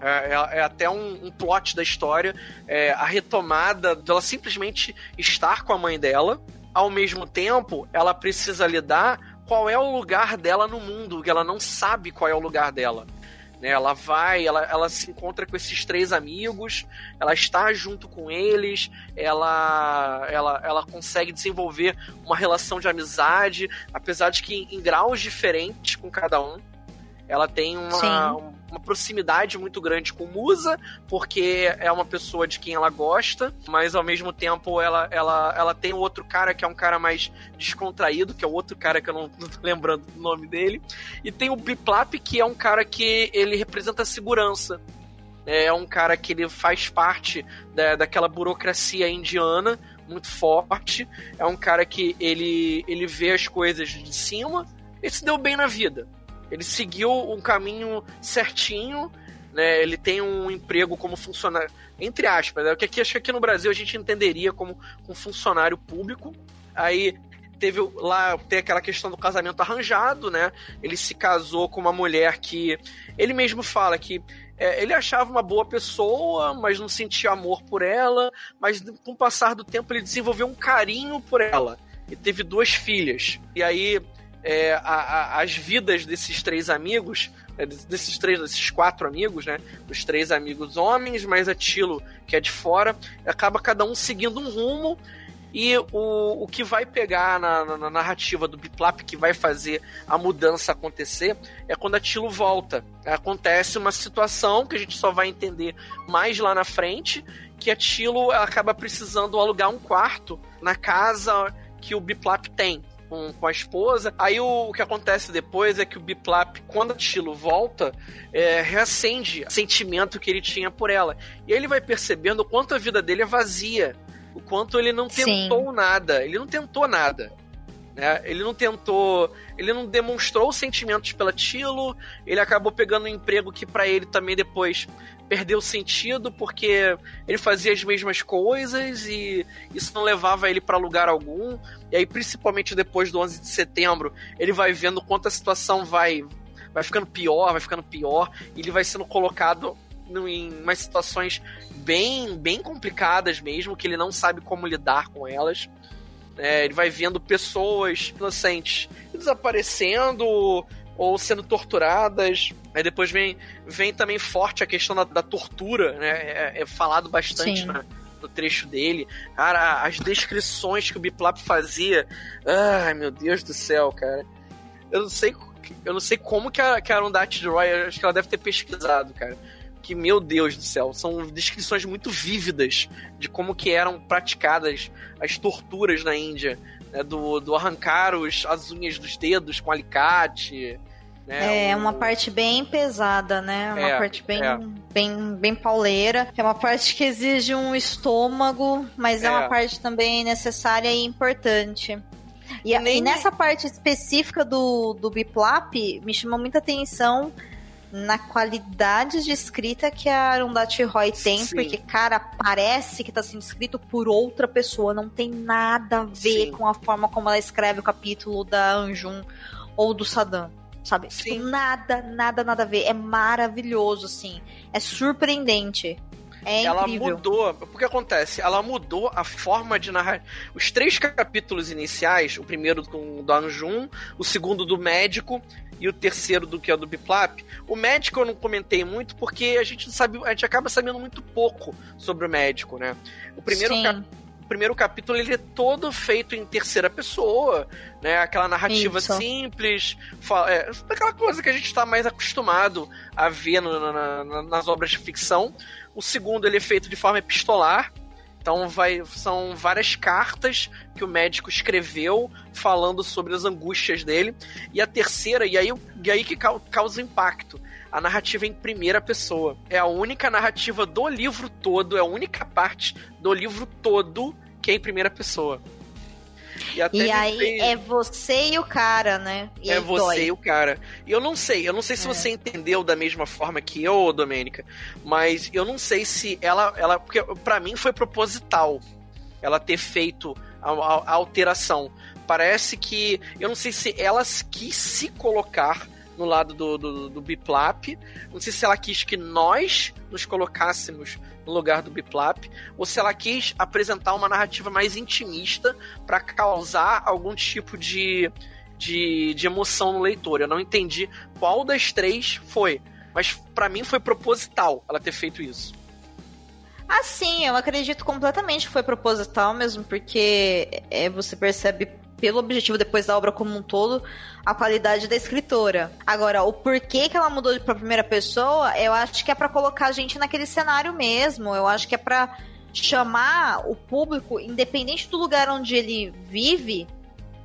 Speaker 2: É, é, é até um, um, plot da história. É, a retomada dela simplesmente estar com a mãe dela. Ao mesmo tempo, ela precisa lidar qual é o lugar dela no mundo, que ela não sabe qual é o lugar dela. Né? Ela vai, ela, ela se encontra com esses três amigos, ela está junto com eles, ela, ela, ela consegue desenvolver uma relação de amizade, apesar de que em, em graus diferentes com cada um. Ela tem uma, uma proximidade muito grande com Musa, porque é uma pessoa de quem ela gosta, mas ao mesmo tempo ela, ela, ela tem outro cara que é um cara mais descontraído, que é o outro cara que eu não, não tô lembrando do nome dele. E tem o Biplap, que é um cara que ele representa a segurança. É um cara que ele faz parte da, daquela burocracia indiana muito forte. É um cara que ele, ele vê as coisas de cima e se deu bem na vida. Ele seguiu um caminho certinho, né? Ele tem um emprego como funcionário, entre aspas, né? que aqui, acho que aqui no Brasil a gente entenderia como um funcionário público. Aí teve lá tem aquela questão do casamento arranjado, né? Ele se casou com uma mulher que ele mesmo fala que é, ele achava uma boa pessoa, mas não sentia amor por ela. Mas com o passar do tempo ele desenvolveu um carinho por ela e teve duas filhas. E aí é, a, a, as vidas desses três amigos, é, desses três, desses quatro amigos, né? Dos três amigos homens, mais a Tilo, que é de fora, acaba cada um seguindo um rumo. E o, o que vai pegar na, na, na narrativa do Biplap, que vai fazer a mudança acontecer, é quando a Tilo volta. Acontece uma situação que a gente só vai entender mais lá na frente, que a Tilo acaba precisando alugar um quarto na casa que o Biplap tem com, com a esposa. Aí o, o, que acontece depois é que o Biplap, quando a Tilo volta, é, reacende o sentimento que ele tinha por ela. E aí ele vai percebendo o quanto a vida dele é vazia. O quanto ele não tentou Sim. nada. Ele não tentou nada. Né? Ele não tentou, ele não demonstrou sentimentos pela Tilo, ele acabou pegando um emprego que para ele também depois perdeu sentido porque ele fazia as mesmas coisas e isso não levava ele para lugar algum. E aí principalmente depois do 11 de setembro, ele vai vendo quanto a situação vai vai ficando pior, vai ficando pior, e ele vai sendo colocado em umas situações bem bem complicadas mesmo, que ele não sabe como lidar com elas. É, ele vai vendo pessoas inocentes desaparecendo ou sendo torturadas. Aí depois vem, vem também forte a questão da, da tortura, né? É, é falado bastante né, no trecho dele. Cara, as descrições que o Biplap fazia. Ai, meu Deus do céu, cara. Eu não sei, eu não sei como que a, que a Arundhati Roy, acho que ela deve ter pesquisado, cara que, meu Deus do céu, são descrições muito vívidas de como que eram praticadas as torturas na Índia, né, do, do arrancar os, as unhas dos dedos com alicate.
Speaker 1: Né, é, o... uma parte bem pesada, né? Uma é, parte bem, é. bem, bem pauleira. É uma parte que exige um estômago, mas é, é uma parte também necessária e importante. E, e, nessa parte específica do, do Biplap, me chamou muita atenção na qualidade de escrita que a Arundhati Roy tem, Sim. porque, cara, parece que tá sendo escrito por outra pessoa, não tem nada a ver Sim. com a forma como ela escreve o capítulo da Anjun ou do Saddam. Sabe? Tipo, nada, nada, nada a ver. É maravilhoso, assim. É surpreendente. É
Speaker 2: ela
Speaker 1: incrível.
Speaker 2: mudou. O que acontece? Ela mudou a forma de narrar. Os três capítulos iniciais, o primeiro do, do Anjun, o segundo do médico e o terceiro do que é do Biplap. O médico eu não comentei muito porque a gente sabe, a gente acaba sabendo muito pouco sobre o médico, né? O primeiro capítulo o primeiro capítulo ele é todo feito em terceira pessoa, né? Aquela narrativa Isso. simples, é, aquela coisa que a gente está mais acostumado a ver no, na, nas obras de ficção. O segundo ele é feito de forma epistolar, Então vai, são várias cartas que o médico escreveu falando sobre as angústias dele. E a terceira, e aí, e aí que causa impacto. A narrativa em primeira pessoa. É a única narrativa do livro todo, é a única parte do livro todo que é em primeira pessoa.
Speaker 1: E, e aí fez... é você e o cara, né?
Speaker 2: E é você dói. e o cara. E eu não sei, eu não sei se é. você entendeu da mesma forma que eu, Domênica, mas eu não sei se ela. ela porque para mim foi proposital ela ter feito a, a, a alteração. Parece que. Eu não sei se ela quis se colocar no lado do, do, do Biplap. Não sei se ela quis que nós nos colocássemos no lugar do Biplap, ou se ela quis apresentar uma narrativa mais intimista para causar algum tipo de, de, de emoção no leitor. Eu não entendi qual das três foi, mas para mim foi proposital ela ter feito isso.
Speaker 1: Ah, sim, eu acredito completamente que foi proposital mesmo, porque é, você percebe pelo objetivo depois da obra como um todo, a qualidade da escritora. Agora, o porquê que ela mudou para primeira pessoa, eu acho que é para colocar a gente naquele cenário mesmo. Eu acho que é para chamar o público, independente do lugar onde ele vive,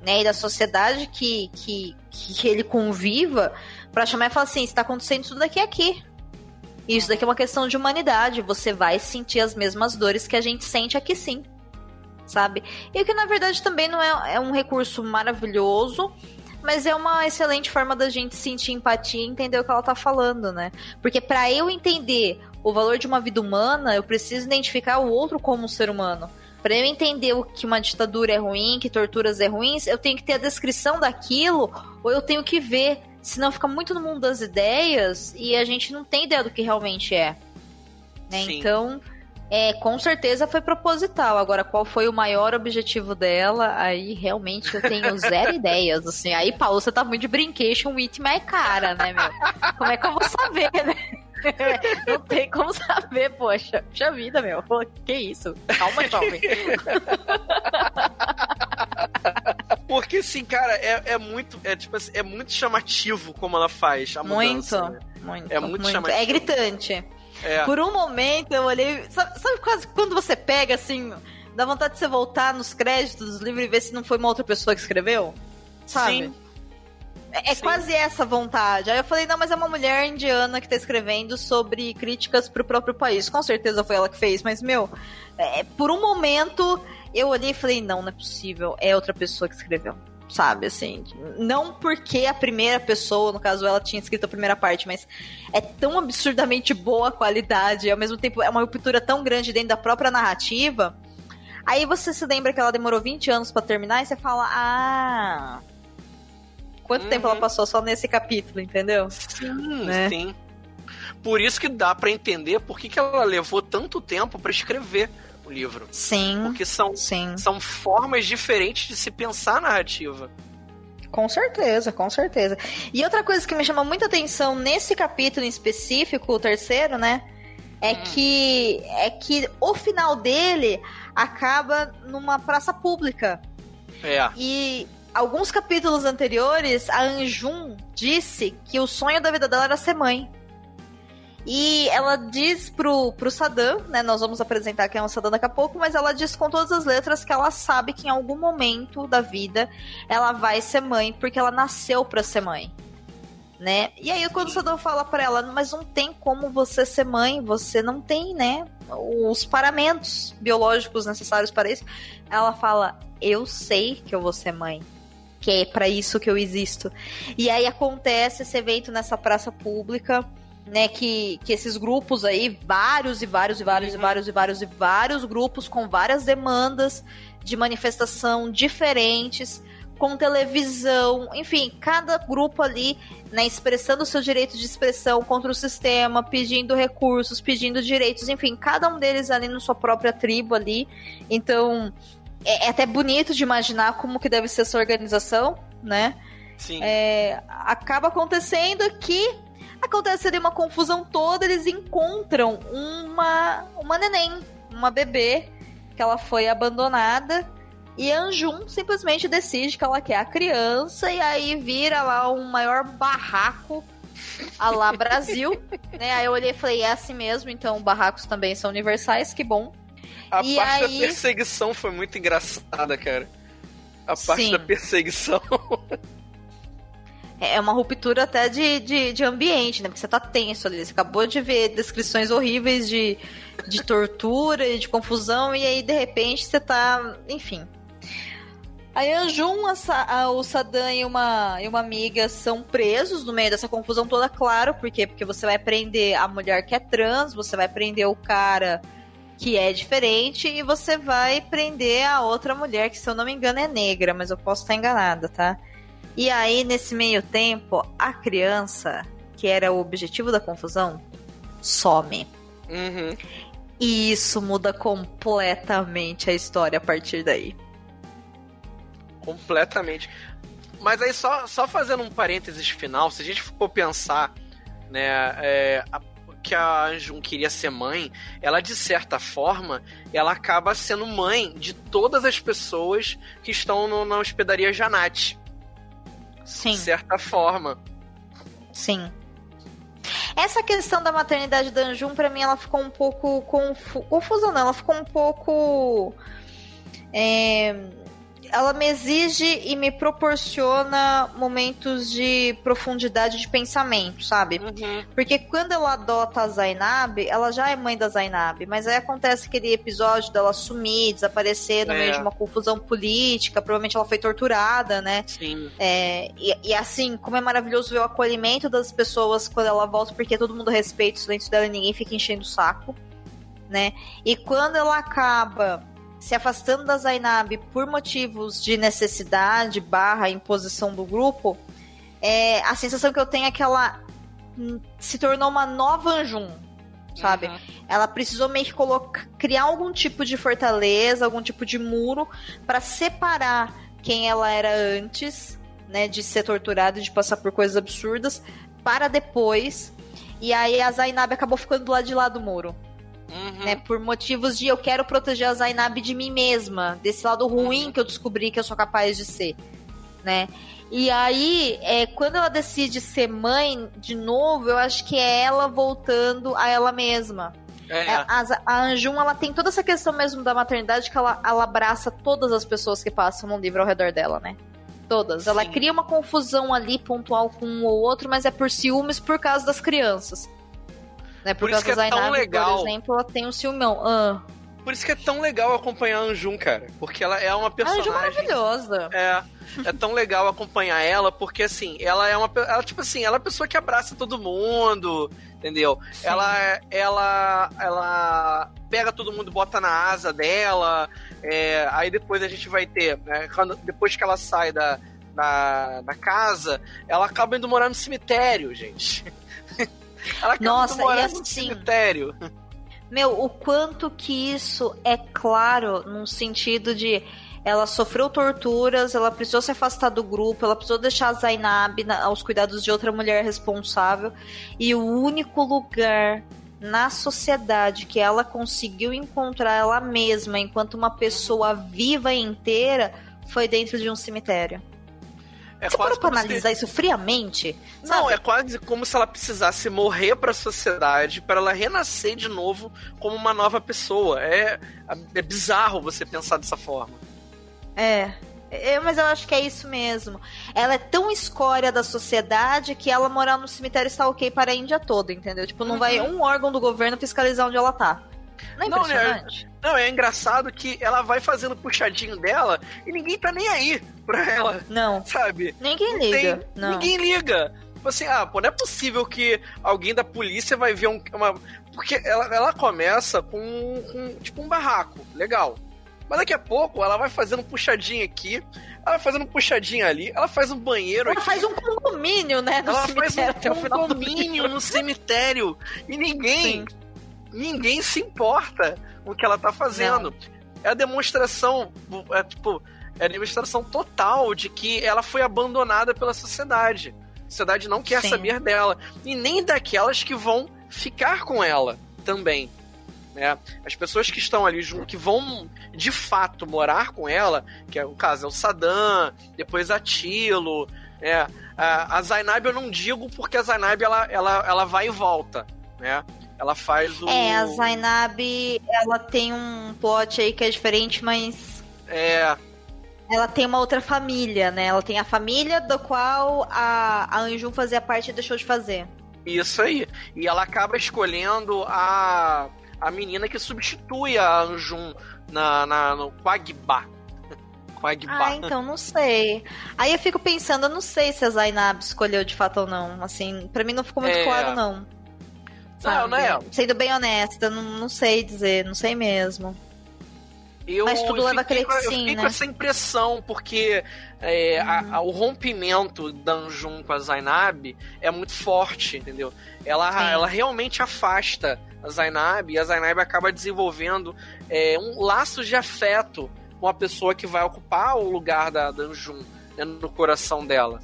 Speaker 1: né, e da sociedade que, que, que ele conviva, para chamar e falar assim: está acontecendo tudo daqui aqui. Isso daqui é uma questão de humanidade. Você vai sentir as mesmas dores que a gente sente aqui sim sabe? E que na verdade também não é, é um recurso maravilhoso, mas é uma excelente forma da gente sentir empatia e entender o que ela tá falando, né? Porque para eu entender o valor de uma vida humana, eu preciso identificar o outro como um ser humano. Para eu entender o que uma ditadura é ruim, que torturas é ruins, eu tenho que ter a descrição daquilo ou eu tenho que ver. Senão fica muito no mundo das ideias e a gente não tem ideia do que realmente é. Né? Então, é, com certeza foi proposital. Agora, qual foi o maior objetivo dela? Aí realmente eu tenho zero ideias, assim. Aí, Paulo, você tá muito de brincation with my cara, né, meu? Como é que eu vou saber, né? Não tem como saber, poxa. Puxa vida, meu. Que isso? Calma, jovem.
Speaker 2: Porque, assim, cara, é, é muito. É, tipo assim, é muito chamativo como ela faz a mudança.
Speaker 1: Muito, né? muito. É muito, muito. chamativo. É gritante. É. Por um momento eu olhei. Sabe, sabe, quase quando você pega assim. Dá vontade de você voltar nos créditos do livro e ver se não foi uma outra pessoa que escreveu? Sabe? Sim. É, é quase essa vontade. Aí eu falei, não, mas é uma mulher indiana que tá escrevendo sobre críticas pro próprio país. Com certeza foi ela que fez, mas, meu, é, por um momento eu olhei e falei, não, não é possível. É outra pessoa que escreveu sabe? Assim, não porque a primeira pessoa, no caso ela tinha escrito a primeira parte, mas é tão absurdamente boa a qualidade, e ao mesmo tempo é uma ruptura tão grande dentro da própria narrativa. Aí você se lembra que ela demorou 20 anos para terminar e você fala: "Ah, quanto uhum. tempo ela uhum. passou só nesse capítulo, entendeu?"
Speaker 2: Sim, né? sim. Por isso que dá para entender por que, que ela levou tanto tempo para escrever o livro.
Speaker 1: Sim.
Speaker 2: Porque são,
Speaker 1: sim.
Speaker 2: são formas diferentes de se pensar a narrativa.
Speaker 1: Com certeza, com certeza. E outra coisa que me chamou muita atenção nesse capítulo em específico, o terceiro, né? É hum. que é que o final dele acaba numa praça pública.
Speaker 2: É.
Speaker 1: E alguns capítulos anteriores, a Anjun disse que o sonho da vida dela era ser mãe. E ela diz pro, pro Saddam, né? Nós vamos apresentar quem é o Saddam daqui a pouco, mas ela diz com todas as letras que ela sabe que em algum momento da vida ela vai ser mãe, porque ela nasceu para ser mãe. Né? E aí quando o Saddam fala para ela, mas não tem como você ser mãe, você não tem, né, os paramentos biológicos necessários para isso. Ela fala: "Eu sei que eu vou ser mãe, que é para isso que eu existo". E aí acontece esse evento nessa praça pública né, que, que esses grupos aí, vários e vários e vários uhum. e vários e vários e vários grupos com várias demandas de manifestação diferentes, com televisão, enfim, cada grupo ali, né, expressando o seu direito de expressão contra o sistema, pedindo recursos, pedindo direitos, enfim, cada um deles ali na sua própria tribo ali. Então, é, é até bonito de imaginar como que deve ser essa organização, né?
Speaker 2: Sim.
Speaker 1: É, acaba acontecendo que Acontece ali uma confusão toda, eles encontram uma, uma neném, uma bebê, que ela foi abandonada. E Anjum simplesmente decide que ela quer a criança e aí vira lá um maior barraco a lá Brasil, né? Aí eu olhei e falei, é assim mesmo, então barracos também são universais, que bom.
Speaker 2: A
Speaker 1: E
Speaker 2: parte
Speaker 1: aí-
Speaker 2: da perseguição foi muito engraçada, cara. A parte
Speaker 1: Sim.
Speaker 2: da perseguição.
Speaker 1: É uma ruptura até de, de, de ambiente, né? Porque você tá tenso ali. Você acabou de ver descrições horríveis de, de tortura e de confusão, e aí de repente você tá. Enfim. A Jun, a a- o Sadan e uma, e uma amiga são presos no meio dessa confusão toda, claro. Por quê? Porque você vai prender a mulher que é trans, você vai prender o cara que é diferente, e você vai prender a outra mulher, que se eu não me engano é negra, mas eu posso estar enganada, tá? E aí, nesse meio tempo, a criança, que era o objetivo da confusão, some.
Speaker 2: Uhum.
Speaker 1: E isso muda completamente a história a partir daí.
Speaker 2: Completamente. Mas aí, só, só fazendo um parênteses final, se a gente for pensar, né, é, a- que a Anjun queria ser mãe, ela, de certa forma, ela acaba sendo mãe de todas as pessoas que estão no- na hospedaria Janate.
Speaker 1: Sim,
Speaker 2: De certa forma.
Speaker 1: sim. Essa questão da maternidade da Anjum, pra mim, ela ficou um pouco confu... confusa, não. Ela ficou um pouco. é, Ela me exige e me proporciona momentos de profundidade de pensamento, sabe?
Speaker 2: Uhum.
Speaker 1: Porque quando ela adota a Zainab, ela já é mãe da Zainab, mas aí acontece aquele episódio dela sumir, desaparecer no
Speaker 2: É.
Speaker 1: meio de uma confusão política, provavelmente ela foi torturada, né?
Speaker 2: Sim.
Speaker 1: É, e, e assim, como é maravilhoso ver o acolhimento das pessoas quando ela volta, porque todo mundo respeita o silêncio dela e ninguém fica enchendo o saco, né? E quando ela acaba se afastando da Zainab por motivos de necessidade barra imposição do grupo, é, a sensação que eu tenho é que ela hum, se tornou uma nova Anjum, sabe?
Speaker 2: Uhum.
Speaker 1: Ela precisou meio que colocar, criar algum tipo de fortaleza, algum tipo de muro para separar quem ela era antes, né, de ser torturada e de passar por coisas absurdas, para depois. E aí a Zainab acabou ficando do lado de lá do muro,
Speaker 2: Uhum.
Speaker 1: né, por motivos de eu quero proteger a Zainab de mim mesma, desse lado ruim
Speaker 2: Uhum.
Speaker 1: que eu descobri que eu sou capaz de ser, né? E aí, é, quando ela decide ser mãe de novo, eu acho que é ela voltando a ela mesma.
Speaker 2: É.
Speaker 1: É, a, a Anjum, ela tem toda essa questão mesmo da maternidade que ela, ela abraça todas as pessoas que passam no livro ao redor dela, né? Todas. Ela
Speaker 2: Sim.
Speaker 1: cria uma confusão ali pontual com um ou outro, mas é por ciúmes por causa das crianças. Né? Por,
Speaker 2: Por isso que é tão
Speaker 1: Zainab,
Speaker 2: legal.
Speaker 1: por exemplo, ela tem um ciúmão. Ah,
Speaker 2: Por isso que é tão legal acompanhar a Anjun, cara. Porque ela é uma
Speaker 1: a Anjum
Speaker 2: personagem.
Speaker 1: maravilhosa.
Speaker 2: É, é tão legal acompanhar ela, porque assim, ela é uma. Ela, tipo assim, ela é uma pessoa que abraça todo mundo, entendeu? Ela, é, ela, ela pega todo mundo, bota na asa dela. é, aí depois a gente vai ter, né, quando- depois que ela sai da, da, da casa, ela acaba indo morar no cemitério, gente. ela
Speaker 1: Nossa, e assim-
Speaker 2: cemitério.
Speaker 1: Meu, o quanto que isso é claro num sentido de ela sofreu torturas, ela precisou se afastar do grupo, ela precisou deixar a Zainab na- aos cuidados de outra mulher responsável. E o único lugar na sociedade que ela conseguiu encontrar ela mesma enquanto uma pessoa viva e inteira foi dentro de um cemitério.
Speaker 2: É
Speaker 1: Você parou pra
Speaker 2: como se-
Speaker 1: analisar isso friamente?
Speaker 2: Não,
Speaker 1: Sabe?
Speaker 2: é quase como se ela precisasse morrer pra sociedade para ela renascer de novo como uma nova pessoa. É, é bizarro você pensar dessa forma.
Speaker 1: É. É, mas eu acho que é isso mesmo. Ela é tão escória da sociedade que ela morar no cemitério está ok para a Índia toda, entendeu? Tipo, não vai um órgão do governo fiscalizar onde ela tá. Não é
Speaker 2: Não, né?
Speaker 1: impressionante?
Speaker 2: Não, é engraçado que ela vai fazendo puxadinho dela e ninguém tá nem aí pra ela,
Speaker 1: Não.
Speaker 2: sabe?
Speaker 1: Ninguém
Speaker 2: Não
Speaker 1: liga.
Speaker 2: tem-
Speaker 1: Não.
Speaker 2: Ninguém liga. Tipo assim, ah, pô, não é possível que alguém da polícia vai ver um, uma. Porque ela, ela começa com, com, tipo um barraco, legal. Mas daqui a pouco ela vai fazendo puxadinho aqui, ela vai fazendo puxadinho ali, ela faz um banheiro
Speaker 1: Ela
Speaker 2: aqui.
Speaker 1: faz um condomínio, né? No
Speaker 2: Ela faz
Speaker 1: cemitério o
Speaker 2: um condomínio no cemitério e ninguém,
Speaker 1: Sim.
Speaker 2: Ninguém se importa com o que ela tá fazendo. É a demonstração, é tipo, é a demonstração total de que ela foi abandonada pela sociedade. A sociedade não quer
Speaker 1: Sim.
Speaker 2: saber dela e nem daquelas que vão ficar com ela também. Né? As pessoas que estão ali junto, que vão de fato morar com ela, que é o caso é o Saddam, depois a Tilo, né? A, a Zainab eu não digo porque a Zainab ela, ela, ela vai e volta, né? Ela faz o.
Speaker 1: É, a Zainab, ela tem um plot aí que é diferente, mas.
Speaker 2: É.
Speaker 1: Ela tem uma outra família, né? Ela tem a família do qual a, a Anjum fazia parte e deixou de fazer.
Speaker 2: Isso aí. E ela acaba escolhendo a, a menina que substitui a Anjum na, na, no Quagba. Quagba.
Speaker 1: Ah, então não sei. Aí eu fico pensando, eu não sei se a Zainab escolheu de fato ou não. Assim, pra mim não ficou muito
Speaker 2: É.
Speaker 1: claro, não. Sabe?
Speaker 2: Não, né?
Speaker 1: Sendo bem honesta, não, não sei dizer, não sei mesmo.
Speaker 2: Eu,
Speaker 1: Mas tudo
Speaker 2: eu
Speaker 1: leva a
Speaker 2: fiquei
Speaker 1: crer que
Speaker 2: Eu
Speaker 1: sim,
Speaker 2: fiquei
Speaker 1: né?
Speaker 2: com essa impressão, porque é, a- a- o rompimento da Anjum com a Zainab é muito forte, entendeu? Ela,
Speaker 1: Sim.
Speaker 2: ela realmente afasta a Zainab e a Zainab acaba desenvolvendo é, um laço de afeto com a pessoa que vai ocupar o lugar da, da Anjum né, no coração dela.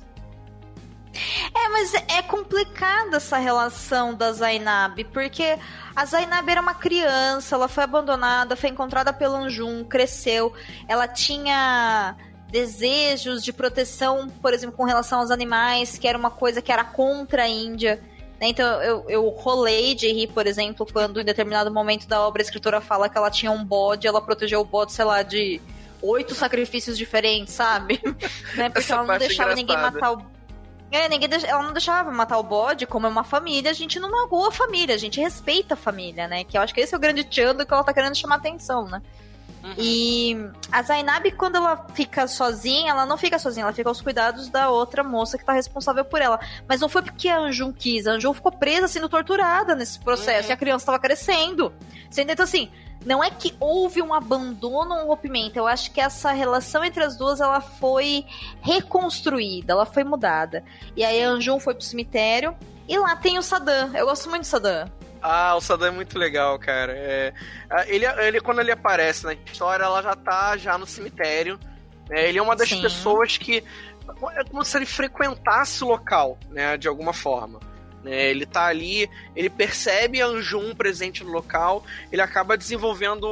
Speaker 1: É, mas é complicada essa relação da Zainab, porque a Zainab era uma criança, ela foi abandonada, foi encontrada pelo Anjum, cresceu, ela tinha desejos de proteção, por exemplo, com relação aos animais, que era uma coisa que era contra a Índia. né? Então eu, eu rolei de rir, por exemplo, quando em determinado momento da obra a escritora fala que ela tinha um bode, ela protegeu o bode, sei lá, de oito sacrifícios diferentes, sabe? né? Porque
Speaker 2: Essa
Speaker 1: ela não
Speaker 2: é
Speaker 1: deixava ninguém
Speaker 2: engraçada.
Speaker 1: matar o é, ninguém ela não deixava matar o bode, como é uma família, a gente não magoa a família, a gente respeita a família, né? Que eu acho que esse é o grande tchando que ela tá querendo chamar atenção, né?
Speaker 2: Uhum.
Speaker 1: E a Zainab, quando ela fica sozinha, ela não fica sozinha, ela fica aos cuidados da outra moça que tá responsável por ela. Mas não foi porque a Anjum quis, a Anjum ficou presa, sendo torturada nesse processo,
Speaker 2: Uhum.
Speaker 1: e a criança tava crescendo. Você entende? Então, assim, não é que houve um abandono, um rompimento. Eu acho que essa relação entre as duas, ela foi reconstruída, ela foi mudada. E aí a Anjum foi pro cemitério, e lá tem o Saddam. Eu gosto muito do Saddam.
Speaker 2: Ah, o Saddam é muito legal, cara. É, ele, ele, quando ele aparece na história, ela já tá já no cemitério. né? Ele é uma das
Speaker 1: Sim.
Speaker 2: pessoas que. É como se ele frequentasse o local, né? De alguma forma. né? Ele tá ali, ele percebe a Anjum presente no local, ele acaba desenvolvendo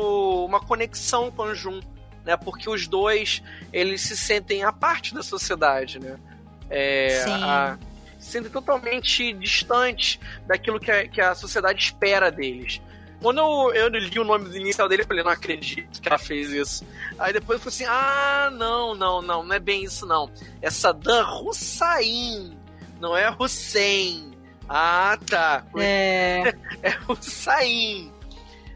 Speaker 2: uma conexão com a Anjum, né? Porque os dois, eles se sentem a parte da sociedade, né? É,
Speaker 1: Sim.
Speaker 2: a- se sentem totalmente distantes daquilo que a, que a sociedade espera deles. Quando eu, eu li o nome inicial dele, eu falei, não acredito que ela fez isso. Aí depois eu falei assim, ah, não, não, não, não é bem isso não. É Saddam Hussein, não é Hussein. Ah, tá.
Speaker 1: É.
Speaker 2: É Hussein.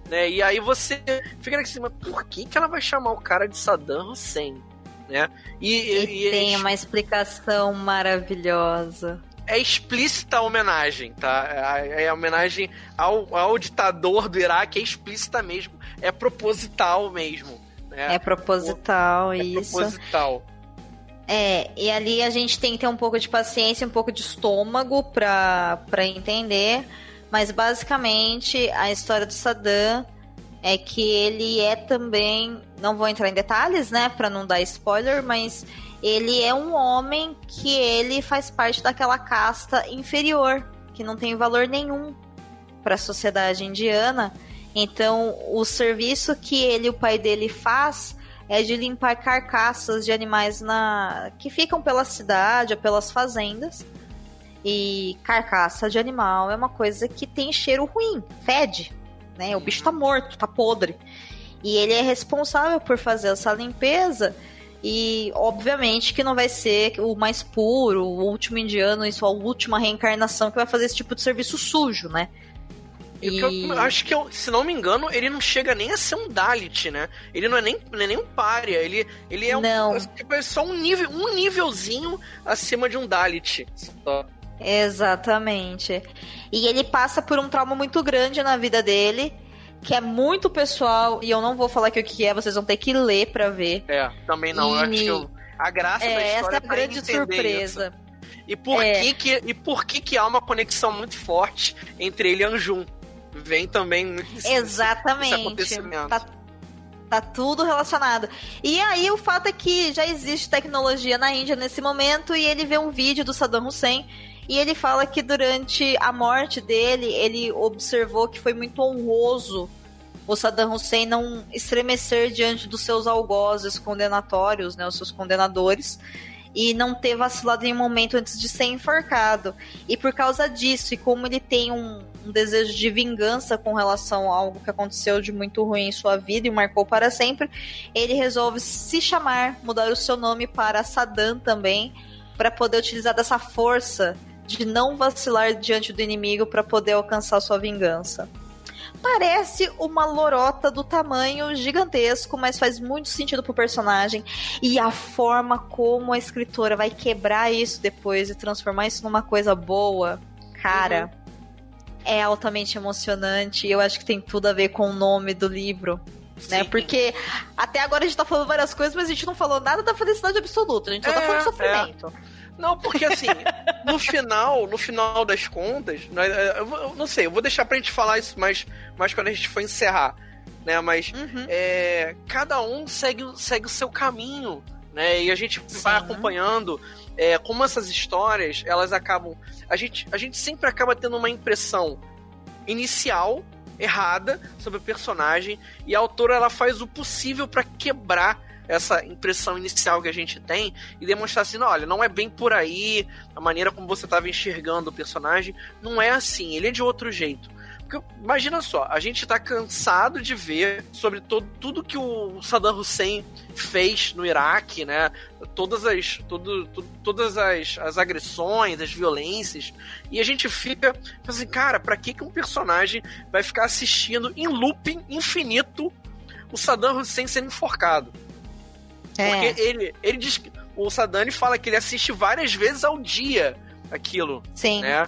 Speaker 2: Né? E aí você fica assim, mas por que, que ela vai chamar o cara de Saddam Hussein? Né? E,
Speaker 1: E,
Speaker 2: e-
Speaker 1: tem uma explicação maravilhosa.
Speaker 2: É explícita a homenagem, tá? É, é a homenagem ao, ao ditador do Iraque, é explícita mesmo. É proposital mesmo. Né?
Speaker 1: É proposital,
Speaker 2: É
Speaker 1: isso.
Speaker 2: proposital.
Speaker 1: É, e ali a gente tem que ter um pouco de paciência, um pouco de estômago pra, pra entender. Mas basicamente a história do Saddam é que ele é também. Não vou entrar em detalhes, né, pra não dar spoiler, mas ele é um homem que ele faz parte daquela casta inferior, que não tem valor nenhum para a sociedade indiana. Então, o serviço que ele e o pai dele faz é de limpar carcaças de animais na que ficam pela cidade ou pelas fazendas. E carcaça de animal é uma coisa que tem cheiro ruim, fede, né? O bicho tá morto, tá podre. E ele é responsável por fazer essa limpeza e obviamente que não vai ser o mais puro, o último indiano, isso a última reencarnação que vai fazer esse tipo de serviço sujo, né?
Speaker 2: E eu- acho que, eu- se não me engano, ele não chega nem a ser um Dalit, né? Ele não é nem, não é nem um pária. Ele, ele é, um,
Speaker 1: Não.
Speaker 2: tipo, é só um, nível, um nívelzinho acima de um Dalit. Só.
Speaker 1: Exatamente. E ele passa por um trauma muito grande na vida dele, que é muito pessoal, e eu não vou falar aqui o que é, vocês vão ter que ler pra ver.
Speaker 2: É, também não. Eu acho
Speaker 1: E-
Speaker 2: que eu- a graça da
Speaker 1: É,
Speaker 2: história
Speaker 1: essa é a
Speaker 2: em
Speaker 1: grande surpresa.
Speaker 2: isso. E por,
Speaker 1: É.
Speaker 2: que que, e por que que há uma conexão muito forte entre ele e Anjum? Vem também esse- esse
Speaker 1: Exatamente.
Speaker 2: acontecimento.
Speaker 1: Tá, tá tudo relacionado. E aí o fato é que já existe tecnologia na Índia nesse momento e ele vê um vídeo do Saddam Hussein e ele fala que durante a morte dele, ele observou que foi muito honroso o Saddam Hussein não estremecer diante dos seus algozes condenatórios, né, os seus condenadores, e não ter vacilado em um momento antes de ser enforcado. E por causa disso, e como ele tem um, um desejo de vingança com relação a algo que aconteceu de muito ruim em sua vida e marcou para sempre, ele resolve se chamar, mudar o seu nome para Saddam também, para poder utilizar dessa força de não vacilar diante do inimigo para poder alcançar sua vingança. Parece uma lorota do tamanho gigantesco, mas faz muito sentido pro personagem. E a forma como a escritora vai quebrar isso depois e transformar isso numa coisa boa, cara, uhum. é altamente emocionante. Eu acho que tem tudo a ver com o nome do livro. Né? Porque até agora a gente tá falando várias coisas, mas a gente não falou nada da felicidade absoluta. A gente só tá é, falando de sofrimento.
Speaker 2: É. Não, porque assim, no final, no final das contas, é, eu não sei, eu vou deixar pra gente falar isso mais, mais quando a gente for encerrar, né? Mas uhum. é, cada um segue, segue o seu caminho, né? E a gente Sim. vai acompanhando é, como essas histórias, elas acabam. A gente, a gente sempre acaba tendo uma impressão inicial errada sobre o personagem e a autora ela faz o possível para quebrar essa impressão inicial que a gente tem e demonstrar assim, não, olha, não é bem por aí, a maneira como você estava enxergando o personagem, não é assim, ele é de outro jeito. Porque, imagina só, a gente está cansado de ver sobre todo, tudo que o Saddam Hussein fez no Iraque, né? Todas as, todo, todas as, as agressões, as violências. E a gente fica assim, cara, pra que, que um personagem vai ficar assistindo em looping infinito o Saddam Hussein sendo enforcado? É. Porque ele, ele diz que. O Sadani fala que ele assiste várias vezes ao dia aquilo.
Speaker 1: Sim.
Speaker 2: Né?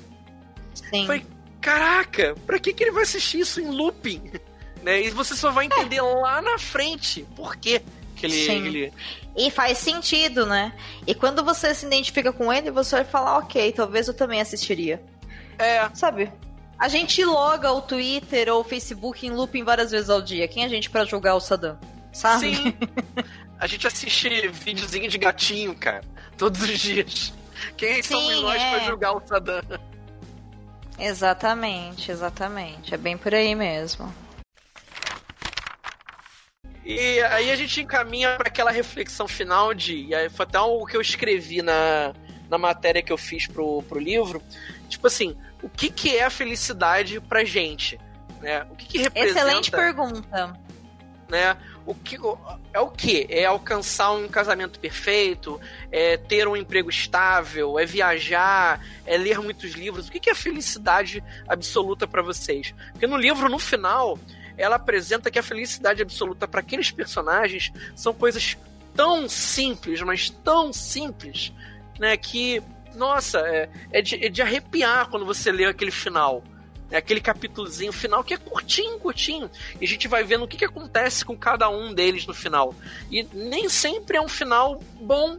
Speaker 1: Sim.
Speaker 2: Foi, caraca, pra que, que ele vai assistir isso em looping? né? E você só vai entender é. lá na frente por quê que ele, Sim. ele.
Speaker 1: E faz sentido, né? E quando você se identifica com ele, você vai falar, ok, talvez eu também assistiria.
Speaker 2: É.
Speaker 1: Sabe? A gente loga o Twitter ou o Facebook em looping várias vezes ao dia. Quem é a gente para julgar o Saddam? Sabe?
Speaker 2: Sim. A gente assiste videozinho de gatinho, cara, todos os dias. Quem Sim, somos nós é. pra julgar o Saddam?
Speaker 1: Exatamente, exatamente. É bem por aí mesmo.
Speaker 2: E aí a gente encaminha para aquela reflexão final de. E aí foi até o que eu escrevi na, na matéria que eu fiz pro, pro livro. Tipo assim, o que, que é a felicidade pra gente? Né? O que, que representa.
Speaker 1: Excelente pergunta.
Speaker 2: Né? O que é o que? É alcançar um casamento perfeito, é ter um emprego estável, é viajar, é ler muitos livros. O que é felicidade absoluta para vocês? Porque no livro, no final, ela apresenta que a felicidade absoluta para aqueles personagens são coisas tão simples, mas tão simples, né? Que, nossa, é, é, de, é de arrepiar quando você lê aquele final. É aquele capítulozinho final que é curtinho, curtinho. E a gente vai vendo o que, que acontece com cada um deles no final. E nem sempre é um final bom,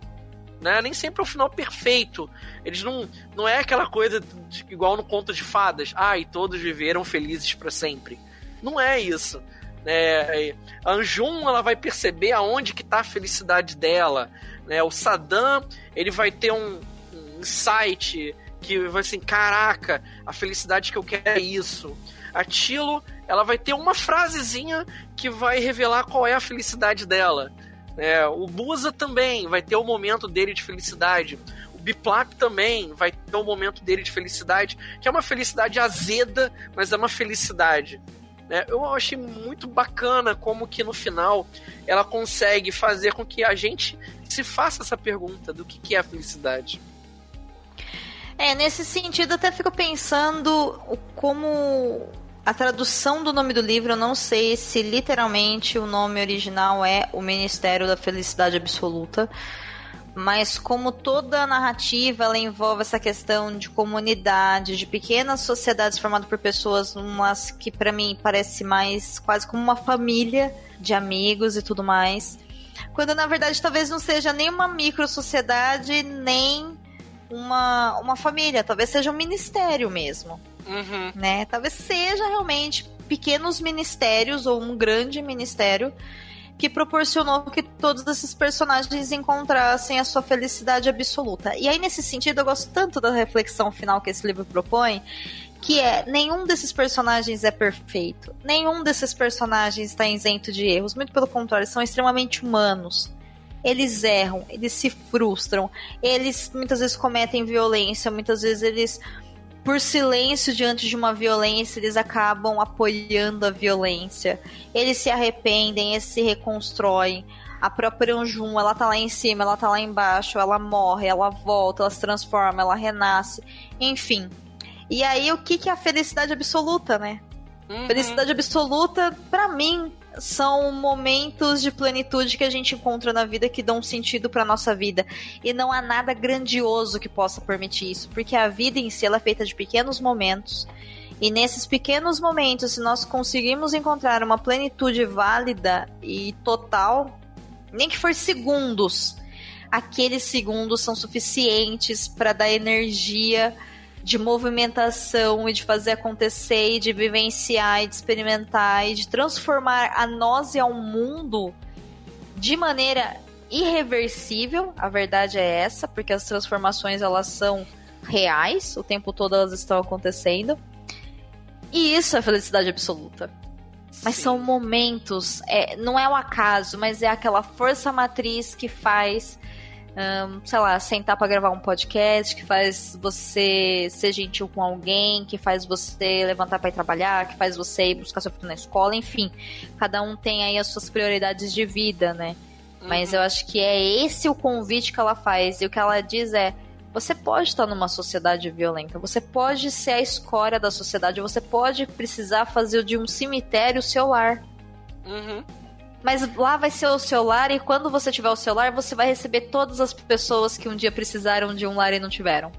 Speaker 2: né? Nem sempre é um final perfeito. Eles não. Não é aquela coisa de, igual no conto de fadas. Ah, e todos viveram felizes para sempre. Não é isso. É, a Anjum ela vai perceber aonde que tá a felicidade dela. Né? O Saddam ele vai ter um, um insight que vai assim, caraca, a felicidade que eu quero é isso. A Tilo, ela vai ter uma frasezinha que vai revelar qual é a felicidade dela. É, o Busa também vai ter o momento dele de felicidade. O Biplap também vai ter o momento dele de felicidade, que é uma felicidade azeda, mas é uma felicidade. É, eu achei muito bacana como que no final ela consegue fazer com que a gente se faça essa pergunta do que, que é a felicidade.
Speaker 1: É, nesse sentido, até fico pensando como a tradução do nome do livro, eu não sei se literalmente o nome original é O Ministério da Felicidade Absoluta, mas como toda a narrativa ela envolve essa questão de comunidade, de pequenas sociedades formadas por pessoas, umas que para mim parece mais quase como uma família de amigos e tudo mais. Quando na verdade talvez não seja nem uma micro sociedade, nem uma, uma família, talvez seja um ministério mesmo.
Speaker 2: Uhum.
Speaker 1: Né? Talvez seja realmente pequenos ministérios ou um grande ministério que proporcionou que todos esses personagens encontrassem a sua felicidade absoluta. E aí, nesse sentido, eu gosto tanto da reflexão final que esse livro propõe, que é nenhum desses personagens é perfeito, nenhum desses personagens está isento de erros, muito pelo contrário, são extremamente humanos eles erram, eles se frustram, eles muitas vezes cometem violência, muitas vezes eles por silêncio diante de uma violência, eles acabam apoiando a violência. Eles se arrependem, eles se reconstroem. A própria Anjum, ela tá lá em cima, ela tá lá embaixo, ela morre, ela volta, ela se transforma, ela renasce. Enfim. E aí, o que, que é a felicidade absoluta, né? Uhum. Felicidade absoluta, para mim, são momentos de plenitude que a gente encontra na vida que dão sentido para nossa vida. E não há nada grandioso que possa permitir isso, porque a vida em si é feita de pequenos momentos. E nesses pequenos momentos, se nós conseguirmos encontrar uma plenitude válida e total, nem que for segundos, aqueles segundos são suficientes para dar energia de movimentação e de fazer acontecer e de vivenciar e de experimentar e de transformar a nós e ao mundo de maneira irreversível. A verdade é essa, porque as transformações elas são reais, o tempo todo elas estão acontecendo. E isso é felicidade absoluta. Mas Sim. são momentos, é, não é o acaso, mas é aquela força matriz que faz um, sei lá, sentar para gravar um podcast, que faz você ser gentil com alguém, que faz você levantar para ir trabalhar, que faz você ir buscar seu filho na escola, enfim. Cada um tem aí as suas prioridades de vida, né? Uhum. Mas eu acho que é esse o convite que ela faz. E o que ela diz é: você pode estar numa sociedade violenta, você pode ser a escória da sociedade, você pode precisar fazer de um cemitério seu lar. Uhum. Mas lá vai ser o seu lar e quando você tiver o seu lar, você vai receber todas as pessoas que um dia precisaram de um lar e não tiveram.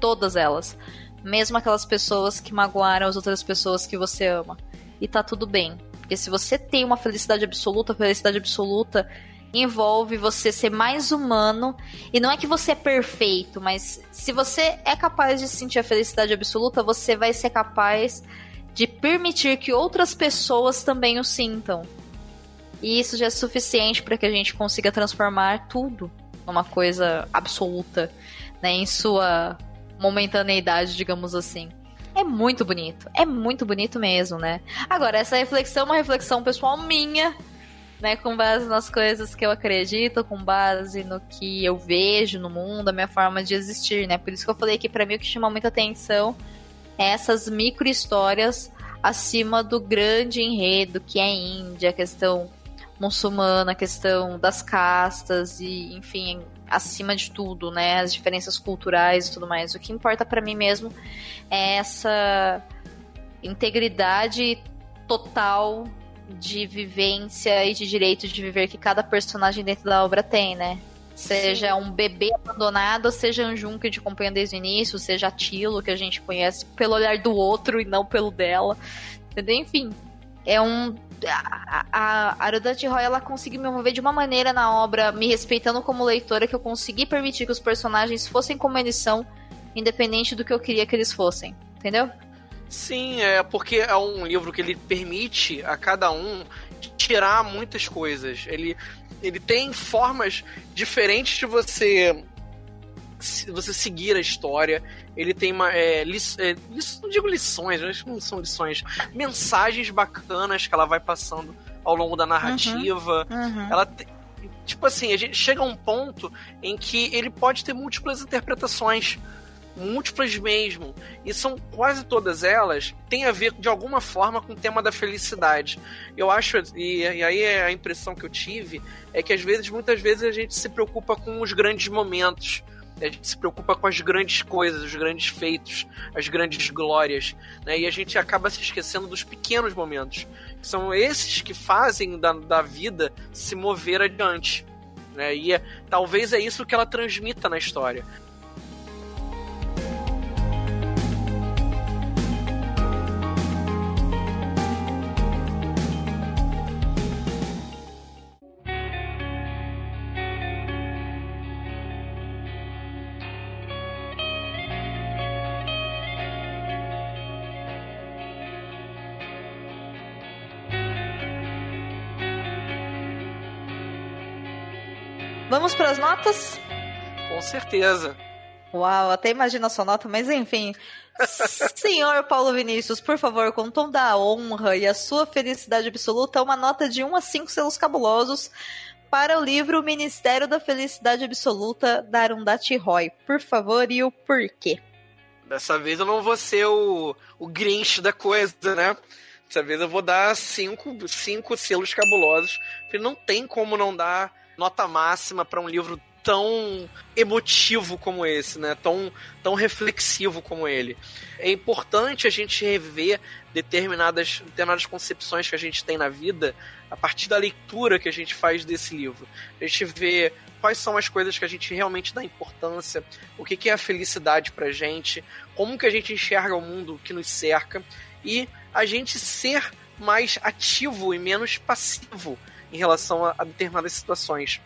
Speaker 1: Todas elas. Mesmo aquelas pessoas que magoaram as outras pessoas que você ama. E tá tudo bem. Porque se você tem uma felicidade absoluta, felicidade absoluta envolve você ser mais humano. E não é que você é perfeito, mas se você é capaz de sentir a felicidade absoluta, você vai ser capaz de permitir que outras pessoas também o sintam. E isso já é suficiente para que a gente consiga transformar tudo numa coisa absoluta, né, em sua momentaneidade, digamos assim. É muito bonito, é muito bonito mesmo, né? Agora, essa reflexão é uma reflexão pessoal minha, né, com base nas coisas que eu acredito, com base no que eu vejo no mundo, a minha forma de existir, né? Por isso que eu falei que para mim o que chama muita atenção é essas micro histórias acima do grande enredo que é Índia, a questão muçulmana, a questão das castas e, enfim, acima de tudo, né, as diferenças culturais e tudo mais. O que importa para mim mesmo é essa integridade total de vivência e de direito de viver que cada personagem dentro da obra tem, né? Seja Sim. um bebê abandonado, seja Anjum que a gente acompanha desde o início, seja Tilo, que a gente conhece pelo olhar do outro e não pelo dela. Entendeu? Enfim, é um a, a Arudante Roy ela conseguiu me mover de uma maneira na obra, me respeitando como leitora, que eu consegui permitir que os personagens fossem como eles são, independente do que eu queria que eles fossem. Entendeu?
Speaker 2: Sim, é porque é um livro que ele permite a cada um tirar muitas coisas. Ele, ele tem formas diferentes de você você seguir a história. Ele tem uma. É, li, é, não digo lições, que não são lições. Mensagens bacanas que ela vai passando ao longo da narrativa. Uhum, uhum. Ela. Tipo assim, a gente chega a um ponto em que ele pode ter múltiplas interpretações múltiplas mesmo. E são quase todas elas têm a ver de alguma forma com o tema da felicidade. Eu acho, e, e aí é a impressão que eu tive, é que às vezes, muitas vezes, a gente se preocupa com os grandes momentos a gente se preocupa com as grandes coisas, os grandes feitos, as grandes glórias, né? E a gente acaba se esquecendo dos pequenos momentos. São esses que fazem da, da vida se mover adiante. Né? E é, talvez é isso que ela transmita na história.
Speaker 1: Vamos para as notas?
Speaker 2: Com certeza.
Speaker 1: Uau, até imagino a sua nota, mas enfim. Senhor Paulo Vinícius, por favor, com o tom da honra e a sua felicidade absoluta, uma nota de 1 a 5 selos cabulosos para o livro Ministério da Felicidade Absoluta, da Arundhati Roy. Por favor, e o porquê?
Speaker 2: Dessa vez eu não vou ser o, o Grinch da coisa, né? Dessa vez eu vou dar cinco, cinco selos cabulosos, porque não tem como não dar nota máxima para um livro tão emotivo como esse, né? Tão, reflexivo como ele. É importante a gente rever determinadas, determinadas concepções que a gente tem na vida a partir da leitura que a gente faz desse livro. A gente vê quais são as coisas que a gente realmente dá importância, o que, que é a felicidade pra gente, como que a gente enxerga o mundo que nos cerca e a gente ser mais ativo e menos passivo em relação a, a determinadas situações.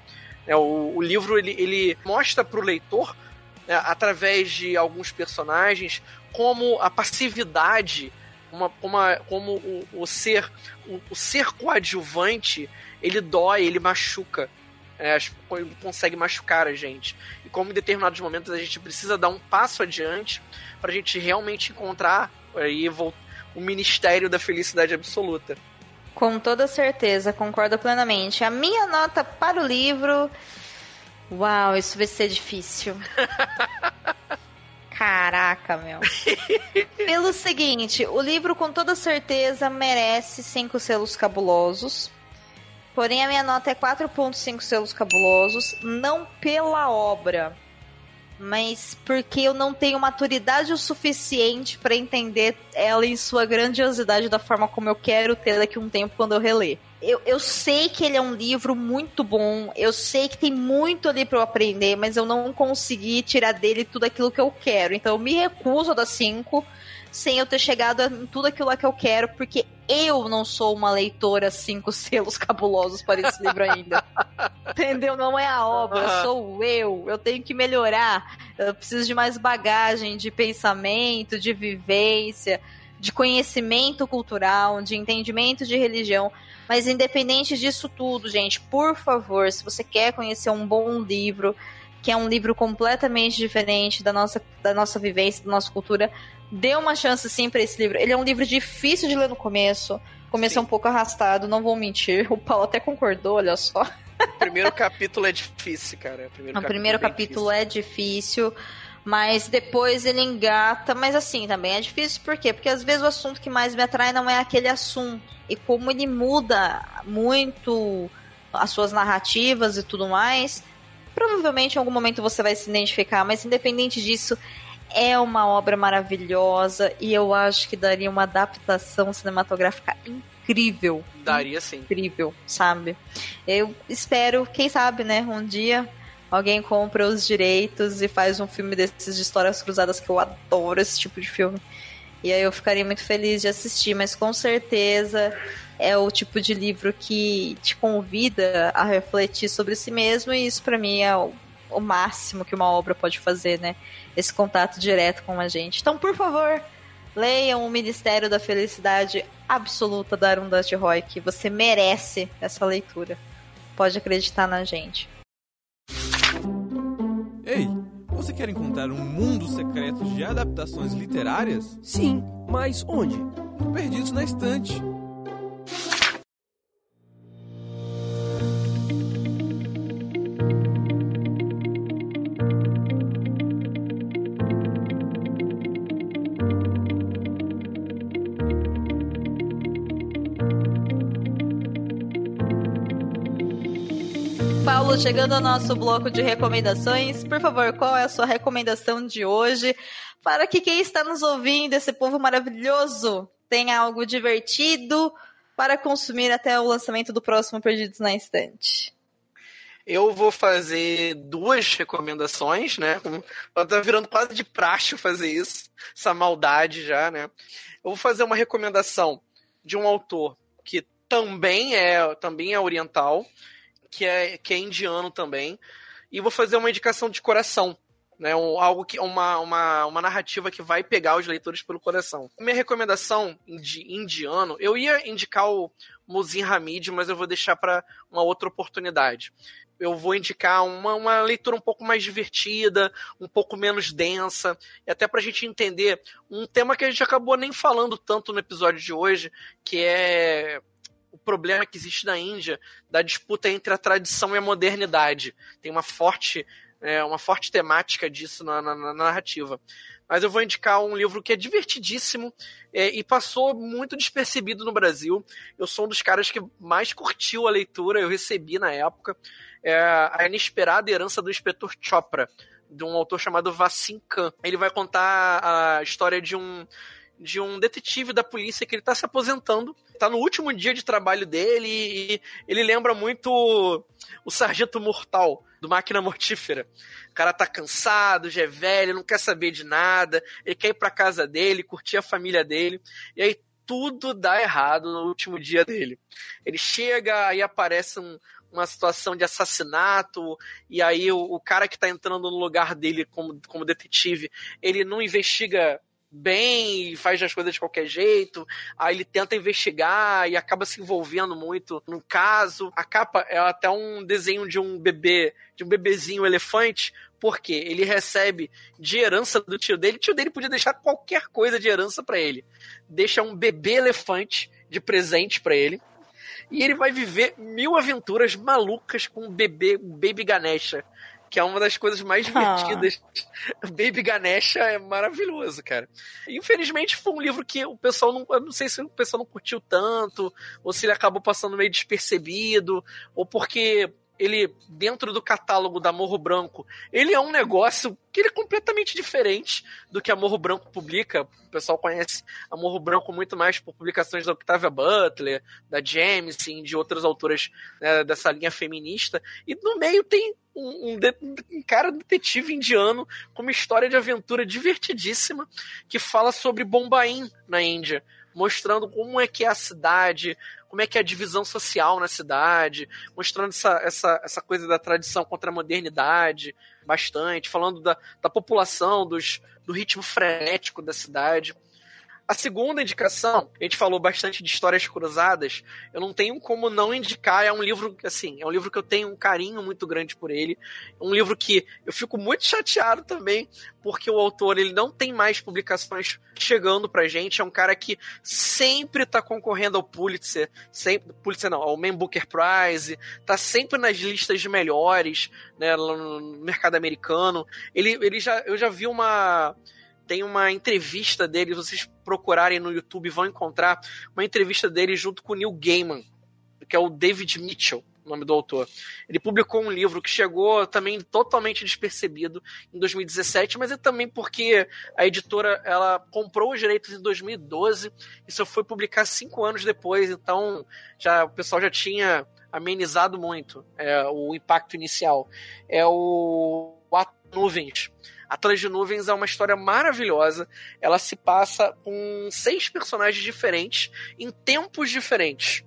Speaker 2: É, o, o, livro ele, ele mostra para o leitor, né, através de alguns personagens, como a passividade, uma, uma, como o, o ser o, o, ser coadjuvante ele dói, ele machuca. É, consegue machucar a gente. E como em determinados momentos a gente precisa dar um passo adiante para a gente realmente encontrar aí, o ministério da felicidade absoluta.
Speaker 1: Com toda certeza, concordo plenamente. A minha nota para o livro. Uau, isso vai ser difícil. Caraca, meu. Pelo seguinte, o livro com toda certeza merece cinco selos cabulosos. Porém, a minha nota é 4.5 selos cabulosos, não pela obra, mas porque eu não tenho maturidade o suficiente para entender ela em sua grandiosidade da forma como eu quero ter daqui a um tempo quando eu reler. Eu, eu sei que ele é um livro muito bom, eu sei que tem muito ali para eu aprender, mas eu não consegui tirar dele tudo aquilo que eu quero. Então eu me recuso a dar 5 sem eu ter chegado em tudo aquilo lá que eu quero, porque eu não sou uma leitora cinco selos cabulosos para esse livro ainda. Entendeu? Não é a obra, sou eu. Eu tenho que melhorar. Eu preciso de mais bagagem de pensamento, de vivência, de conhecimento cultural, de entendimento de religião. Mas independente disso tudo, gente, por favor, se você quer conhecer um bom livro, que é um livro completamente diferente da nossa, da nossa vivência, da nossa cultura, dê uma chance sim para esse livro. Ele é um livro difícil de ler no começo. Começou um pouco arrastado, não vou mentir. O Paulo até concordou, olha só.
Speaker 2: O primeiro capítulo é difícil, cara.
Speaker 1: O primeiro, o capítulo, primeiro é capítulo é difícil, mas depois ele engata. Mas assim, também é difícil por quê? Porque às vezes o assunto que mais me atrai não é aquele assunto. E como ele muda muito as suas narrativas e tudo mais, provavelmente em algum momento você vai se identificar, mas independente disso, é uma obra maravilhosa e eu acho que daria uma adaptação cinematográfica incrível.
Speaker 2: Daria sim.
Speaker 1: Incrível, sabe? Eu espero, quem sabe, né, um dia alguém compra os direitos e faz um filme desses de histórias cruzadas que eu adoro esse tipo de filme. E aí eu ficaria muito feliz de assistir, mas com certeza é o tipo de livro que te convida a refletir sobre si mesmo e isso para mim é o, o máximo que uma obra pode fazer, né? esse contato direto com a gente. Então, por favor, leiam o Ministério da Felicidade Absoluta da Arundhati Roy, que você merece essa leitura. Pode acreditar na gente.
Speaker 5: Ei, você quer encontrar um mundo secreto de adaptações literárias?
Speaker 4: Sim, mas onde?
Speaker 5: Perdidos na Estante
Speaker 1: Paulo, chegando ao nosso bloco de recomendações, por favor, qual é a sua recomendação de hoje para que quem está nos ouvindo, esse povo maravilhoso, tenha algo divertido para consumir até o lançamento do próximo Perdidos na Estante?
Speaker 2: Eu vou fazer duas recomendações, né? Tá virando quase de praxe fazer isso, essa maldade já, né? Eu vou fazer uma recomendação de um autor que também é, também é oriental, que é, que é indiano também. E vou fazer uma indicação de coração. Né, um, algo que uma, uma, uma narrativa que vai pegar os leitores pelo coração. Minha recomendação de indiano, eu ia indicar o Muzin Hamid, mas eu vou deixar para uma outra oportunidade. Eu vou indicar uma, uma leitura um pouco mais divertida, um pouco menos densa, e até para a gente entender um tema que a gente acabou nem falando tanto no episódio de hoje, que é problema que existe na Índia da disputa entre a tradição e a modernidade. Tem uma forte é, uma forte temática disso na, na, na narrativa. Mas eu vou indicar um livro que é divertidíssimo é, e passou muito despercebido no Brasil. Eu sou um dos caras que mais curtiu a leitura, eu recebi na época. É A Inesperada Herança do Inspetor Chopra, de um autor chamado Vassim Khan. Ele vai contar a história de um de um detetive da polícia que ele tá se aposentando. Tá no último dia de trabalho dele e ele lembra muito o Sargento Mortal, do Máquina Mortífera. O cara tá cansado, já é velho, não quer saber de nada, ele quer ir pra casa dele, curtir a família dele. E aí tudo dá errado no último dia dele. Ele chega, aí aparece um, uma situação de assassinato, e aí o, o, cara que tá entrando no lugar dele como, como detetive, ele não investiga bem e faz as coisas de qualquer jeito. Aí ele tenta investigar e acaba se envolvendo muito no caso. A capa é até um desenho de um bebê, de um bebezinho elefante, porque ele recebe de herança do tio dele. O tio dele podia deixar qualquer coisa de herança para ele. Deixa um bebê elefante de presente para ele. E ele vai viver mil aventuras malucas com um bebê, um Baby Ganesha que é uma das coisas mais ah. divertidas. Ah. Baby Ganesha é maravilhoso, cara. Infelizmente foi um livro que o pessoal não. Eu não sei se o pessoal não curtiu tanto, ou se ele acabou passando meio despercebido, ou porque ele, dentro do catálogo da Morro Branco, ele é um negócio que ele é completamente diferente do que a Morro Branco publica. O pessoal conhece a Morro Branco muito mais por publicações da Octavia Butler, da James, sim, de outras autoras né, dessa linha feminista. E no meio tem um, um, um, cara detetive indiano com uma história de aventura divertidíssima que fala sobre Bombaim na Índia, mostrando como é que é a cidade, como é que é a divisão social na cidade, mostrando essa, essa, essa coisa da tradição contra a modernidade bastante, falando da, da população, dos, do ritmo frenético da cidade. A segunda indicação, a gente falou bastante de histórias cruzadas, eu não tenho como não indicar, é um livro, assim, é um livro que eu tenho um carinho muito grande por ele, é um livro que eu fico muito chateado também, porque o autor, ele não tem mais publicações chegando pra gente, é um cara que sempre tá concorrendo ao Pulitzer, sempre, Pulitzer não, ao Man Booker Prize, tá sempre nas listas de melhores, né, no mercado americano, ele, ele já, eu já vi uma tem uma entrevista dele, vocês procurarem no YouTube vão encontrar uma entrevista dele junto com o Neil Gaiman, que é o David Mitchell, o nome do autor. Ele publicou um livro que chegou também totalmente despercebido em 2017, mas é também porque a editora ela comprou os direitos em 2012 e só foi publicar cinco anos depois, então já o pessoal já tinha amenizado muito é, o impacto inicial. É o, o Nuvens Atlas de Nuvens é uma história maravilhosa. Ela se passa com seis personagens diferentes em tempos diferentes.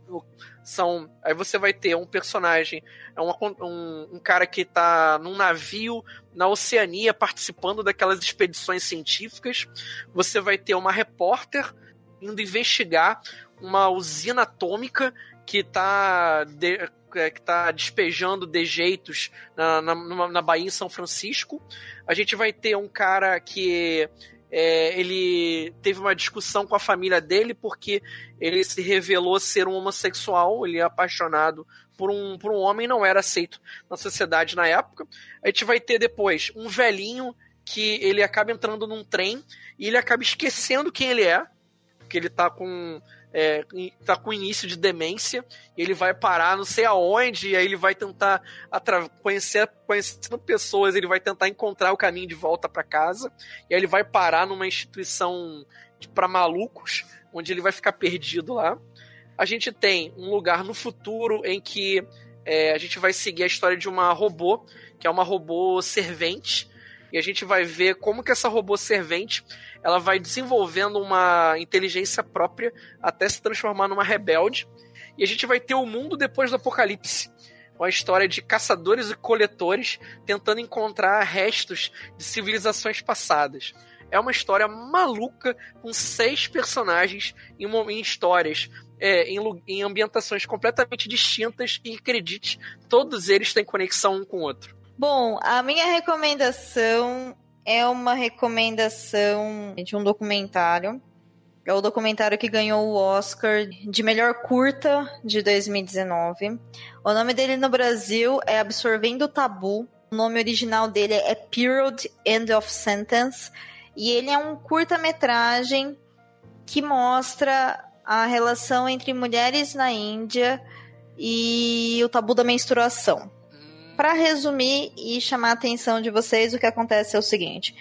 Speaker 2: São, aí você vai ter um personagem, é um, um, um cara que está num navio na Oceania participando daquelas expedições científicas. Você vai ter uma repórter indo investigar uma usina atômica que está é, que está despejando dejeitos na, na, na Bahia em São Francisco. A gente vai ter um cara que é, ele teve uma discussão com a família dele porque ele se revelou ser um homossexual, ele é apaixonado por um, por um homem, não era aceito na sociedade na época. A gente vai ter depois um velhinho que ele acaba entrando num trem e ele acaba esquecendo quem ele é, porque ele tá com é, tá com início de demência, ele vai parar não sei aonde, e aí ele vai tentar conhecer conhecendo pessoas, ele vai tentar encontrar o caminho de volta para casa, e aí ele vai parar numa instituição para malucos, onde ele vai ficar perdido lá. A gente tem um lugar no futuro em que é, a gente vai seguir a história de uma robô, que é uma robô servente, e a gente vai ver como que essa robô servente ela vai desenvolvendo uma inteligência própria até se transformar numa rebelde. E a gente vai ter o mundo depois do apocalipse. Uma história de caçadores e coletores tentando encontrar restos de civilizações passadas. É uma história maluca com seis personagens em, uma, em histórias é, em, em, ambientações completamente distintas e acredite, todos eles têm conexão um com o outro.
Speaker 1: Bom, a minha recomendação é uma recomendação de um documentário. É o documentário que ganhou o Oscar de melhor curta de 2019. O nome dele no Brasil é Absorvendo o Tabu. O nome original dele é Period End of Sentence. E ele é um curta-metragem que mostra a relação entre mulheres na Índia e o tabu da menstruação. Para resumir e chamar a atenção de vocês, o que acontece é o seguinte: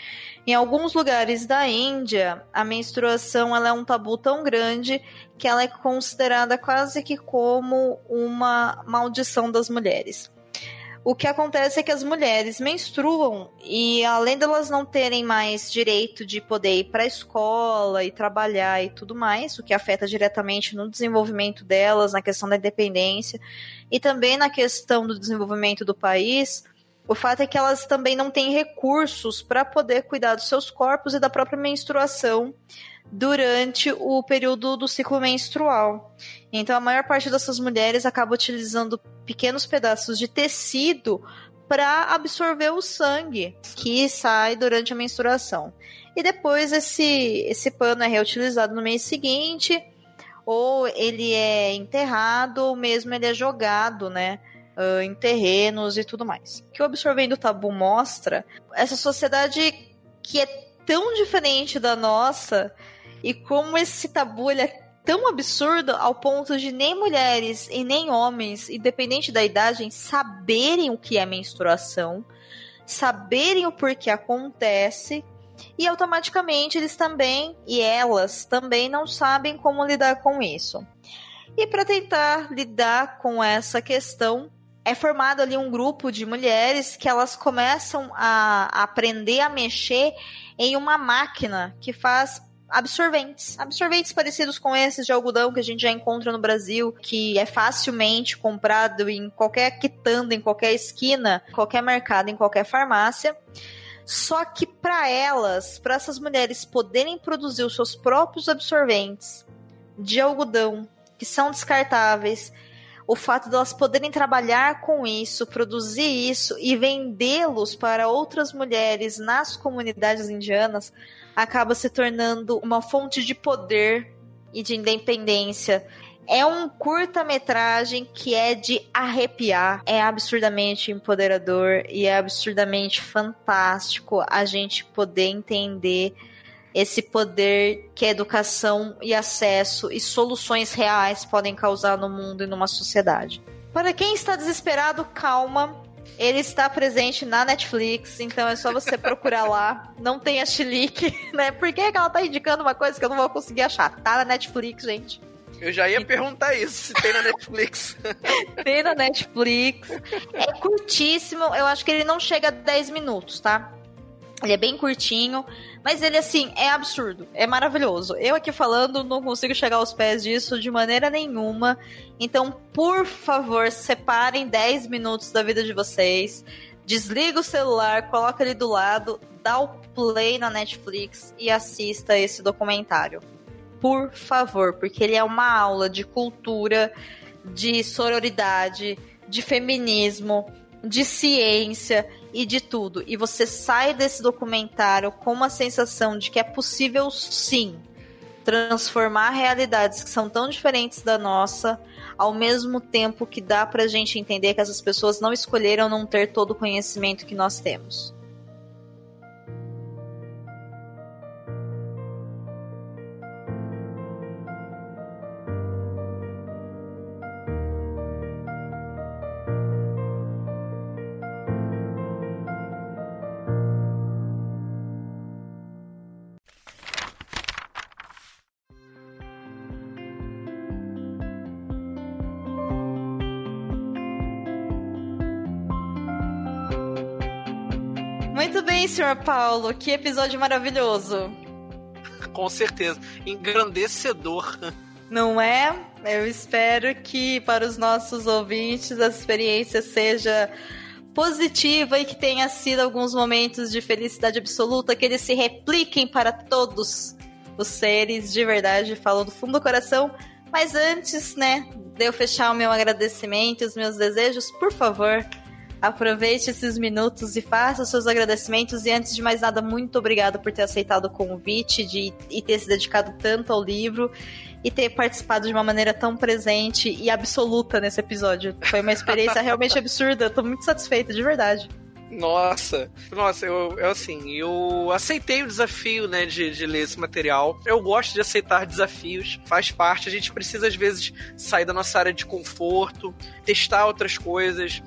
Speaker 1: em alguns lugares da Índia, a menstruação ela é um tabu tão grande que ela é considerada quase que como uma maldição das mulheres. O que acontece é que as mulheres menstruam e, além delas não terem mais direito de poder ir para a escola e trabalhar e tudo mais, o que afeta diretamente no desenvolvimento delas, na questão da independência e também na questão do desenvolvimento do país, o fato é que elas também não têm recursos para poder cuidar dos seus corpos e da própria menstruação durante o período do ciclo menstrual. Então, a maior parte dessas mulheres acaba utilizando pequenos pedaços de tecido para absorver o sangue que sai durante a menstruação. E depois esse, esse pano é reutilizado no mês seguinte, ou ele é enterrado, ou mesmo ele é jogado, né? Em terrenos e tudo mais. O que o Absorvendo o Tabu mostra, essa sociedade que é tão diferente da nossa, e como esse tabu ele é tão absurdo ao ponto de nem mulheres e nem homens, independente da idade, saberem o que é menstruação, saberem o porquê acontece e automaticamente eles também e elas também não sabem como lidar com isso. E para tentar lidar com essa questão, é formado ali um grupo de mulheres que elas começam a aprender a mexer em uma máquina que faz absorventes. Absorventes parecidos com esses de algodão que a gente já encontra no Brasil, que é facilmente comprado em qualquer quitanda, em qualquer esquina, qualquer mercado, em qualquer farmácia. Só que para elas, para essas mulheres poderem produzir os seus próprios absorventes de algodão, que são descartáveis, o fato de elas poderem trabalhar com isso, produzir isso e vendê-los para outras mulheres nas comunidades indianas acaba se tornando uma fonte de poder e de independência. É um curta-metragem que é de arrepiar, é absurdamente empoderador e é absurdamente fantástico a gente poder entender esse poder que educação e acesso e soluções reais podem causar no mundo e numa sociedade. Para quem está desesperado, calma, ele está presente na Netflix, então é só você procurar lá. Não tem a Chilique, né? Por que, ela tá indicando uma coisa que eu não vou conseguir achar? Tá na Netflix, gente.
Speaker 2: Eu já ia perguntar isso, se tem na Netflix.
Speaker 1: tem na Netflix. É curtíssimo, eu acho que ele não chega a 10 minutos, tá? Ele é bem curtinho, mas ele, assim, é absurdo. É maravilhoso. Eu aqui falando não consigo chegar aos pés disso de maneira nenhuma. Então, por favor, separem 10 minutos da vida de vocês. Desliga o celular, coloca ele do lado, dá o play na Netflix e assista esse documentário. Por favor, porque ele é uma aula de cultura, de sororidade, de feminismo, de ciência e de tudo. E você sai desse documentário com uma sensação de que é possível sim transformar realidades que são tão diferentes da nossa, ao mesmo tempo que dá pra gente entender que essas pessoas não escolheram não ter todo o conhecimento que nós temos. Senhor Paulo. Que episódio maravilhoso.
Speaker 2: Com certeza. Engrandecedor.
Speaker 1: Não é? Eu espero que para os nossos ouvintes a experiência seja positiva e que tenha sido alguns momentos de felicidade absoluta, que eles se repliquem para todos os seres de verdade, falo do fundo do coração. Mas antes, né, de eu fechar o meu agradecimento e os meus desejos, por favor, Aproveite esses minutos e faça os seus agradecimentos. E antes de mais nada, muito obrigado por ter aceitado o convite de, e ter se dedicado tanto ao livro e ter participado de uma maneira tão presente e absoluta nesse episódio. Foi uma experiência realmente absurda. Tô muito satisfeita, de verdade.
Speaker 2: Nossa, nossa, eu, eu assim, eu aceitei o desafio, né, de, de ler esse material. Eu gosto de aceitar desafios, faz parte. A gente precisa, às vezes, sair da nossa área de conforto, testar outras coisas.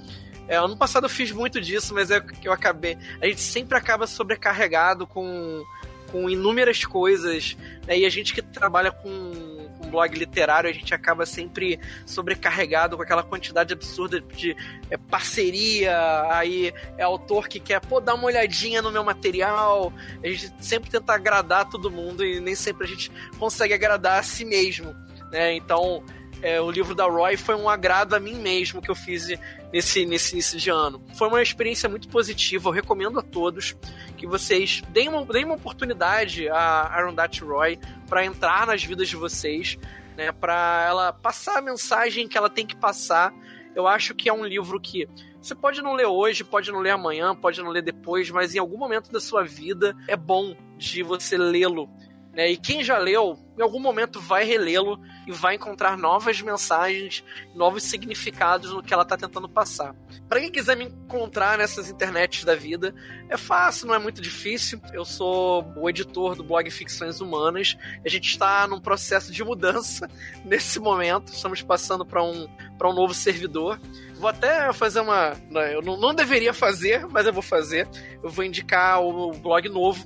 Speaker 2: É, ano passado eu fiz muito disso, mas é que eu acabei. A gente sempre acaba sobrecarregado com, com inúmeras coisas. Né? E a gente que trabalha com um blog literário, a gente acaba sempre sobrecarregado com aquela quantidade absurda de é, parceria. Aí é autor que quer, pô, dar uma olhadinha no meu material. A gente sempre tenta agradar todo mundo e nem sempre a gente consegue agradar a si mesmo. Né? Então, é, o livro da Roy foi um agrado a mim mesmo que eu fiz nesse, nesse início de ano. Foi uma experiência muito positiva, eu recomendo a todos que vocês deem uma, deem uma oportunidade a Arundhati Roy para entrar nas vidas de vocês, né, para ela passar a mensagem que ela tem que passar. Eu acho que é um livro que você pode não ler hoje, pode não ler amanhã, pode não ler depois, mas em algum momento da sua vida é bom de você lê-lo né? E quem já leu, em algum momento vai relê-lo e vai encontrar novas mensagens, novos significados no que ela está tentando passar. Para quem quiser me encontrar nessas internets da vida, é fácil, não é muito difícil. Eu sou o editor do blog Ficções Humanas. A gente está num processo de mudança nesse momento. Estamos passando para um, um novo servidor. Vou até fazer uma. Né, eu não, não deveria fazer, mas eu vou fazer. Eu vou indicar o blog novo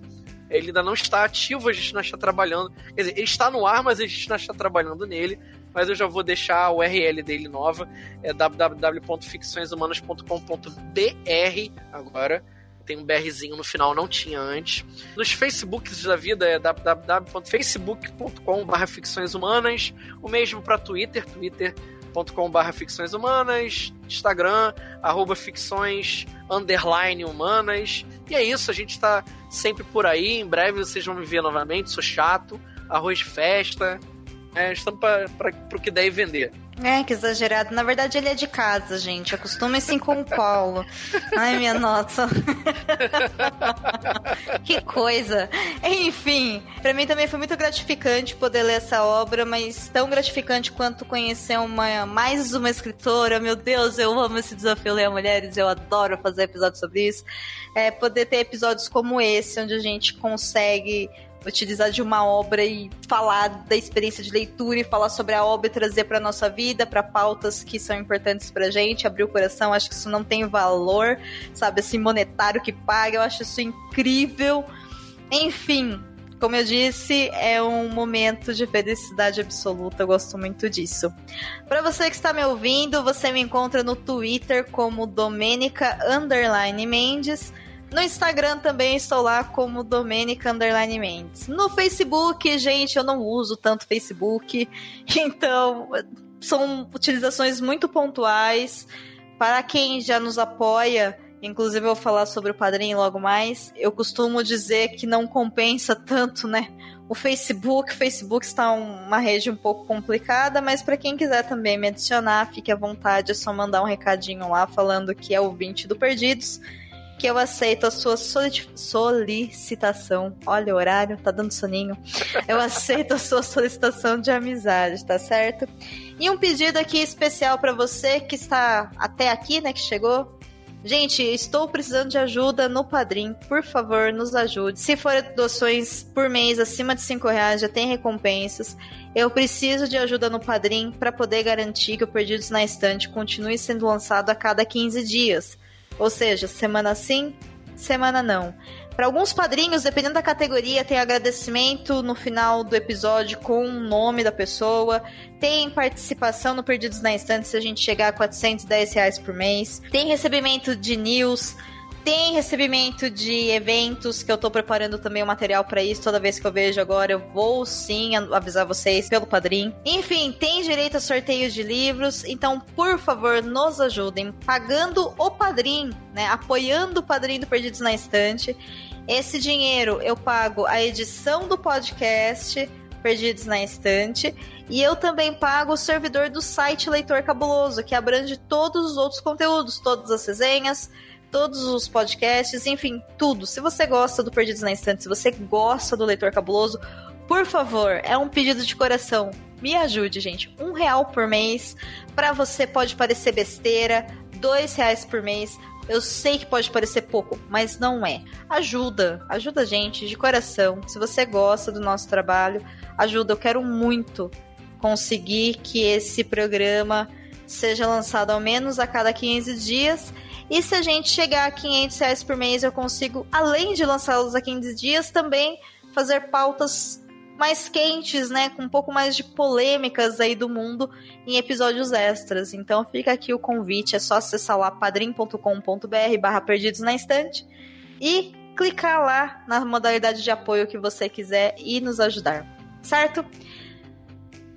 Speaker 2: ele ainda não está ativo, a gente não está trabalhando. Quer dizer, ele está no ar, mas a gente não está trabalhando nele. Mas eu já vou deixar a URL dele nova, é www.ficçõeshumanas.com.br agora. Tem um BRzinho no final, não tinha antes. Nos Facebooks da vida é www.facebook.com.br ficções humanas. O mesmo para Twitter, Twitter barra ficções humanas, Instagram, arroba ficções underline humanas. E é isso, a gente tá sempre por aí. Em breve vocês vão me ver novamente. Sou chato, arroz de festa. É, estamos para o que der e vender.
Speaker 1: É, que exagerado. Na verdade, ele é de casa, gente. Acostume-se com o Paulo. Ai, minha nossa. que coisa. Enfim, para mim também foi muito gratificante poder ler essa obra, mas tão gratificante quanto conhecer uma mais uma escritora. Meu Deus, eu amo esse desafio ler mulheres. Eu adoro fazer episódios sobre isso. É, poder ter episódios como esse, onde a gente consegue utilizar de uma obra e falar da experiência de leitura e falar sobre a obra e trazer para nossa vida, para pautas que são importantes pra gente, abrir o coração, acho que isso não tem valor, sabe, assim, monetário que paga, eu acho isso incrível. Enfim, como eu disse, é um momento de felicidade absoluta. Eu gosto muito disso. Para você que está me ouvindo, você me encontra no Twitter como Domênica Mendes. No Instagram também estou lá como Domenica Underline Mendes. No Facebook, gente, eu não uso tanto Facebook. Então, são utilizações muito pontuais. Para quem já nos apoia, inclusive eu vou falar sobre o padrinho logo mais, eu costumo dizer que não compensa tanto, né? O Facebook, o Facebook está uma rede um pouco complicada, mas para quem quiser também me adicionar, fique à vontade, é só mandar um recadinho lá falando que é ouvinte do Perdidos que eu aceito a sua solicitação. Olha o horário, tá dando soninho. Eu aceito a sua solicitação de amizade, tá certo? E um pedido aqui especial para você que está até aqui, né, que chegou. Gente, estou precisando de ajuda no Padrim. Por favor, nos ajude. Se for doações por mês acima de 5 reais, já tem recompensas. Eu preciso de ajuda no Padrim para poder garantir que o Perdidos na Estante continue sendo lançado a cada 15 dias. Ou seja, semana sim, semana não. Para alguns padrinhos, dependendo da categoria, tem agradecimento no final do episódio com o nome da pessoa, tem participação no Perdidos na Instante se a gente chegar a 410 reais por mês, tem recebimento de news, tem recebimento de eventos que eu tô preparando também o um material para isso. Toda vez que eu vejo agora, eu vou sim avisar vocês pelo padrinho. Enfim, tem direito a sorteios de livros. Então, por favor, nos ajudem pagando o padrinho, né? Apoiando o padrinho do Perdidos na Estante. Esse dinheiro eu pago a edição do podcast Perdidos na Estante. E eu também pago o servidor do site Leitor Cabuloso, que abrange todos os outros conteúdos, todas as resenhas todos os podcasts, enfim, tudo. Se você gosta do Perdidos na Estante, se você gosta do Leitor Cabuloso, por favor, é um pedido de coração. Me ajude, gente. Um real por mês. Para você pode parecer besteira, dois reais por mês Eu sei que pode parecer pouco, mas não é. Ajuda, ajuda a gente de coração. Se você gosta do nosso trabalho, ajuda. Eu quero muito conseguir que esse programa seja lançado ao menos a cada 15 dias. E se a gente chegar a 500 reais por mês, eu consigo, além de lançá-los a 15 dias, também fazer pautas mais quentes, né, com um pouco mais de polêmicas aí do mundo em episódios extras. Então fica aqui o convite, é só acessar lá padrim.com.br barra perdidos na estante e clicar lá na modalidade de apoio que você quiser e nos ajudar, certo?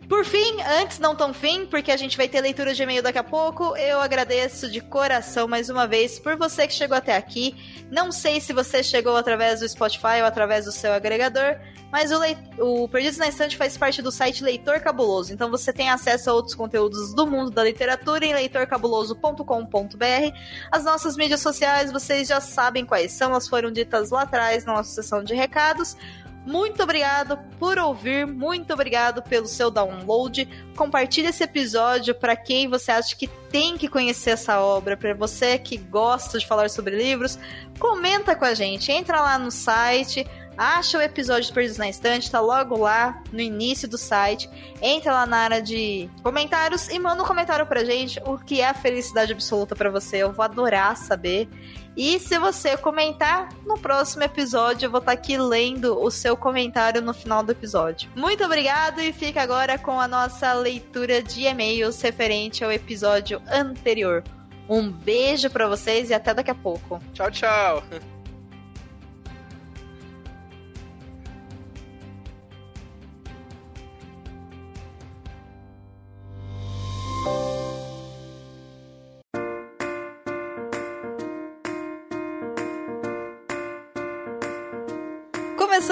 Speaker 1: Por fim, antes não tão fim, porque a gente vai ter leitura de e-mail daqui a pouco, eu agradeço de coração mais uma vez por você que chegou até aqui. Não sei se você chegou através do Spotify ou através do seu agregador, mas o, leit o Perdidos na Estante faz parte do site Leitor Cabuloso, então você tem acesso a outros conteúdos do mundo da literatura em leitorcabuloso.com.br. As nossas mídias sociais, vocês já sabem quais são, elas foram ditas lá atrás na nossa sessão de recados. Muito obrigado por ouvir, muito obrigado pelo seu download. Compartilhe esse episódio para quem você acha que tem que conhecer essa obra, para você que gosta de falar sobre livros. Comenta com a gente, entra lá no site, Acha o episódio de Perdidos na Estante, tá logo lá no início do site. Entra lá na área de comentários e manda um comentário pra gente o que é a felicidade absoluta para você. Eu vou adorar saber. E se você comentar, no próximo episódio eu vou estar tá aqui lendo o seu comentário no final do episódio. Muito obrigado e fica agora com a nossa leitura de e-mails referente ao episódio anterior. Um beijo para vocês e até daqui a pouco.
Speaker 2: Tchau, tchau.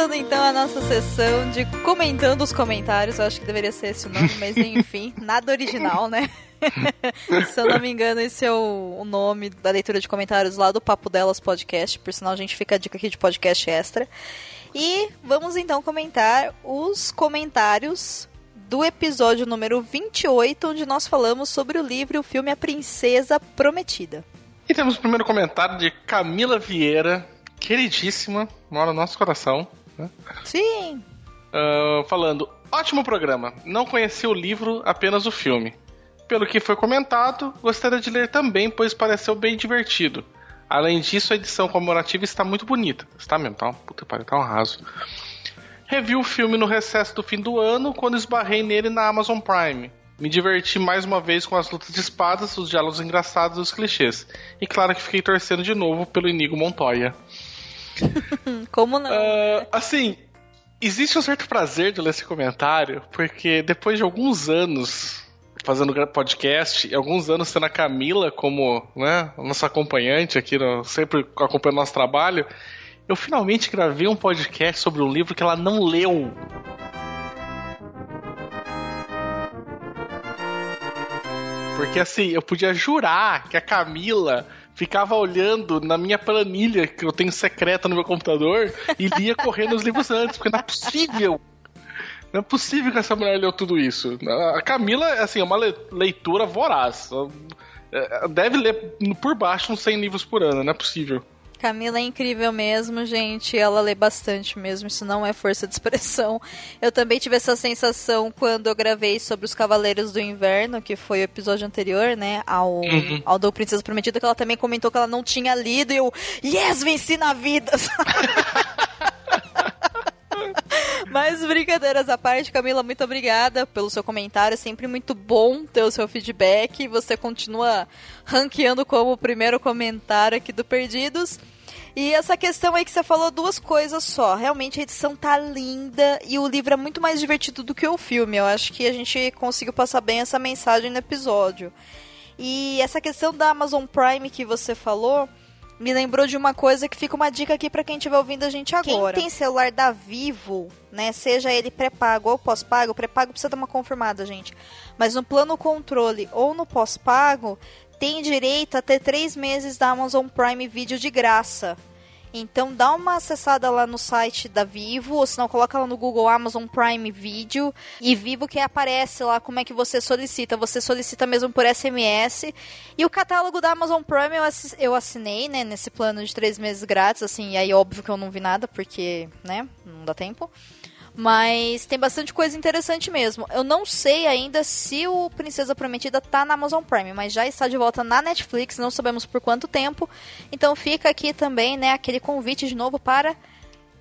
Speaker 1: Começando então a nossa sessão de comentando os comentários, eu acho que deveria ser esse o nome, mas enfim, nada original, né? Se eu não me engano, esse é o, o, nome da leitura de comentários lá do Papo Delas Podcast, por sinal a gente fica a dica aqui de podcast extra. E vamos então comentar os comentários do episódio número 28, onde nós falamos sobre o livro e o filme A Princesa Prometida.
Speaker 3: E temos o primeiro comentário de Camila Vieira, queridíssima, mora no nosso coração. Né?
Speaker 1: Sim!
Speaker 3: Uh, falando, ótimo programa. Não conheci o livro, apenas o filme. Pelo que foi comentado, gostaria de ler também, pois pareceu bem divertido. Além disso, a edição comemorativa está muito bonita. Está mesmo, tá? Puta pariu, tá um raso. Revi o filme no recesso do fim do ano, quando esbarrei nele na Amazon Prime. Me diverti mais uma vez com as lutas de espadas, os diálogos engraçados e os clichês. E claro que fiquei torcendo de novo pelo Inigo Montoya.
Speaker 1: Como não?
Speaker 3: Uh, assim, existe um certo prazer de ler esse comentário, porque depois de alguns anos fazendo podcast, e alguns anos tendo a Camila como né, nossa acompanhante aqui, no, sempre acompanhando nosso trabalho, eu finalmente gravei um podcast sobre um livro que ela não leu. Porque assim, eu podia jurar que a Camila ficava olhando na minha planilha que eu tenho secreta no meu computador e lia correndo os livros antes, porque não é possível. Não é possível que essa mulher leu tudo isso. A Camila, assim, é uma leitura voraz. É, deve ler por baixo uns 100 livros por ano, não é possível.
Speaker 1: Camila é incrível mesmo, gente. Ela lê bastante mesmo. Isso não é força de expressão. Eu também tive essa sensação quando eu gravei sobre os Cavaleiros do Inverno, que foi o episódio anterior, né? Ao, uhum. ao do Princesa Prometida, que ela também comentou que ela não tinha lido. E eu, yes, venci na vida! Mas brincadeiras à parte, Camila, muito obrigada pelo seu comentário. É sempre muito bom ter o seu feedback. Você continua ranqueando como o primeiro comentário aqui do Perdidos. E essa questão aí que você falou duas coisas só. Realmente a edição tá linda e o livro é muito mais divertido do que o filme. Eu acho que a gente conseguiu passar bem essa mensagem no episódio. E essa questão da Amazon Prime que você falou, me lembrou de uma coisa que fica uma dica aqui para quem estiver ouvindo a gente agora. Quem tem celular da Vivo, né, seja ele pré-pago ou pós-pago, pré-pago precisa dar uma confirmada, gente. Mas no plano controle ou no pós-pago, tem direito a ter três meses da Amazon Prime Video de graça. Então dá uma acessada lá no site da Vivo, ou se não coloca lá no Google Amazon Prime Video e Vivo que aparece lá como é que você solicita. Você solicita mesmo por SMS. E o catálogo da Amazon Prime eu, assi- eu assinei, né, nesse plano de três meses grátis, assim, e aí óbvio que eu não vi nada, porque, né, não dá tempo. Mas tem bastante coisa interessante mesmo. Eu não sei ainda se o Princesa Prometida tá na Amazon Prime, mas já está de volta na Netflix, não sabemos por quanto tempo. Então fica aqui também, né, aquele convite de novo para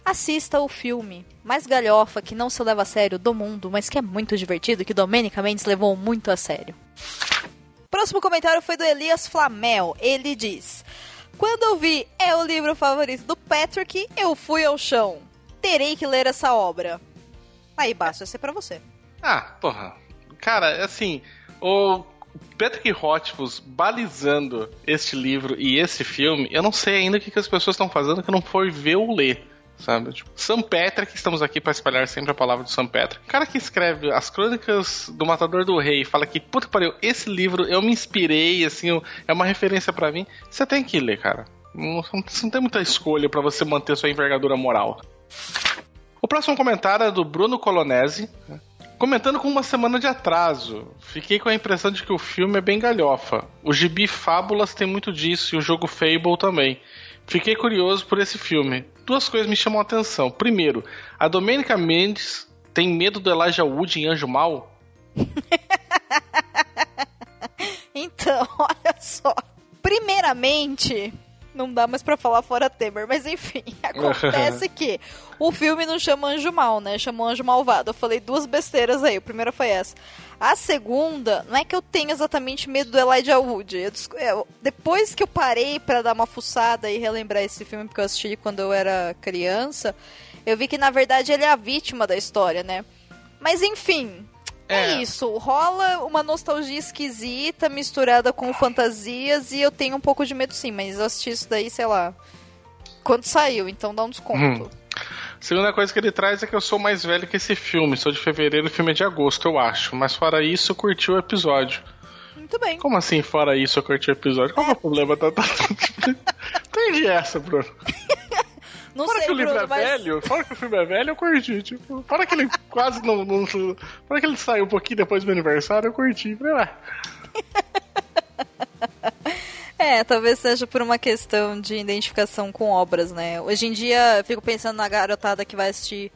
Speaker 1: assista o filme mais galhofa que não se leva a sério do mundo, mas que é muito divertido, que Domenica Mendes levou muito a sério. Próximo comentário foi do Elias Flamel. Ele diz: Quando eu vi é o livro favorito do Patrick, eu fui ao chão. Terei que ler essa obra. Aí, basta ser pra você.
Speaker 3: Ah, porra. Cara, assim, o Patrick Rothfuss balizando este livro e esse filme, eu não sei ainda o que, que as pessoas estão fazendo que não foi ver ou ler. Sabe? Tipo, Sam Patrick, estamos aqui para espalhar sempre a palavra do Sam Patrick. O cara que escreve as crônicas do Matador do Rei fala que, puta que pariu, esse livro eu me inspirei, assim, é uma referência para mim. Você tem que ler, cara. Não, não tem muita escolha para você manter sua envergadura moral. O próximo comentário é do Bruno Colonese. Comentando com uma semana de atraso, fiquei com a impressão de que o filme é bem galhofa. O gibi Fábulas tem muito disso e o jogo Fable também. Fiquei curioso por esse filme. Duas coisas me chamam a atenção. Primeiro, a Domenica Mendes tem medo do Elijah Wood em Anjo Mal?
Speaker 1: Então, olha só. Primeiramente, não dá mais pra falar fora Temer, mas enfim, acontece que o filme não chama Anjo Mal, né? Chamou Anjo Malvado. Eu falei duas besteiras aí. A primeira foi essa. A segunda, não é que eu tenho exatamente medo do Elijah Wood. Eu desco- eu- depois que eu parei pra dar uma fuçada e relembrar esse filme, porque eu assisti quando eu era criança, eu vi que na verdade ele é a vítima da história, né? Mas enfim, é.
Speaker 3: É.
Speaker 1: isso. Rola uma nostalgia esquisita misturada com fantasias e eu tenho um pouco de medo sim, mas eu assisti isso daí, sei lá, quando saiu, então dá um desconto.
Speaker 3: Segunda coisa que ele traz é que eu sou mais velho que esse filme. Sou de fevereiro, o filme é de agosto, eu acho. Mas fora isso, eu curti o episódio.
Speaker 1: Muito bem.
Speaker 3: Como assim, fora isso, eu curti o episódio? Qual que é o problema? Tá, tá... Entendi essa, Bruno.
Speaker 1: Não
Speaker 3: Fora
Speaker 1: sei,
Speaker 3: que o livro
Speaker 1: Bruno,
Speaker 3: é
Speaker 1: mas
Speaker 3: velho, fora que o filme é velho, eu curti. Tipo, fora que ele quase não. não fora que ele saiu um pouquinho depois do meu aniversário, eu curti. Falei, ué,
Speaker 1: É, talvez seja por uma questão de identificação com obras, né? Hoje em dia, eu fico pensando na garotada que vai assistir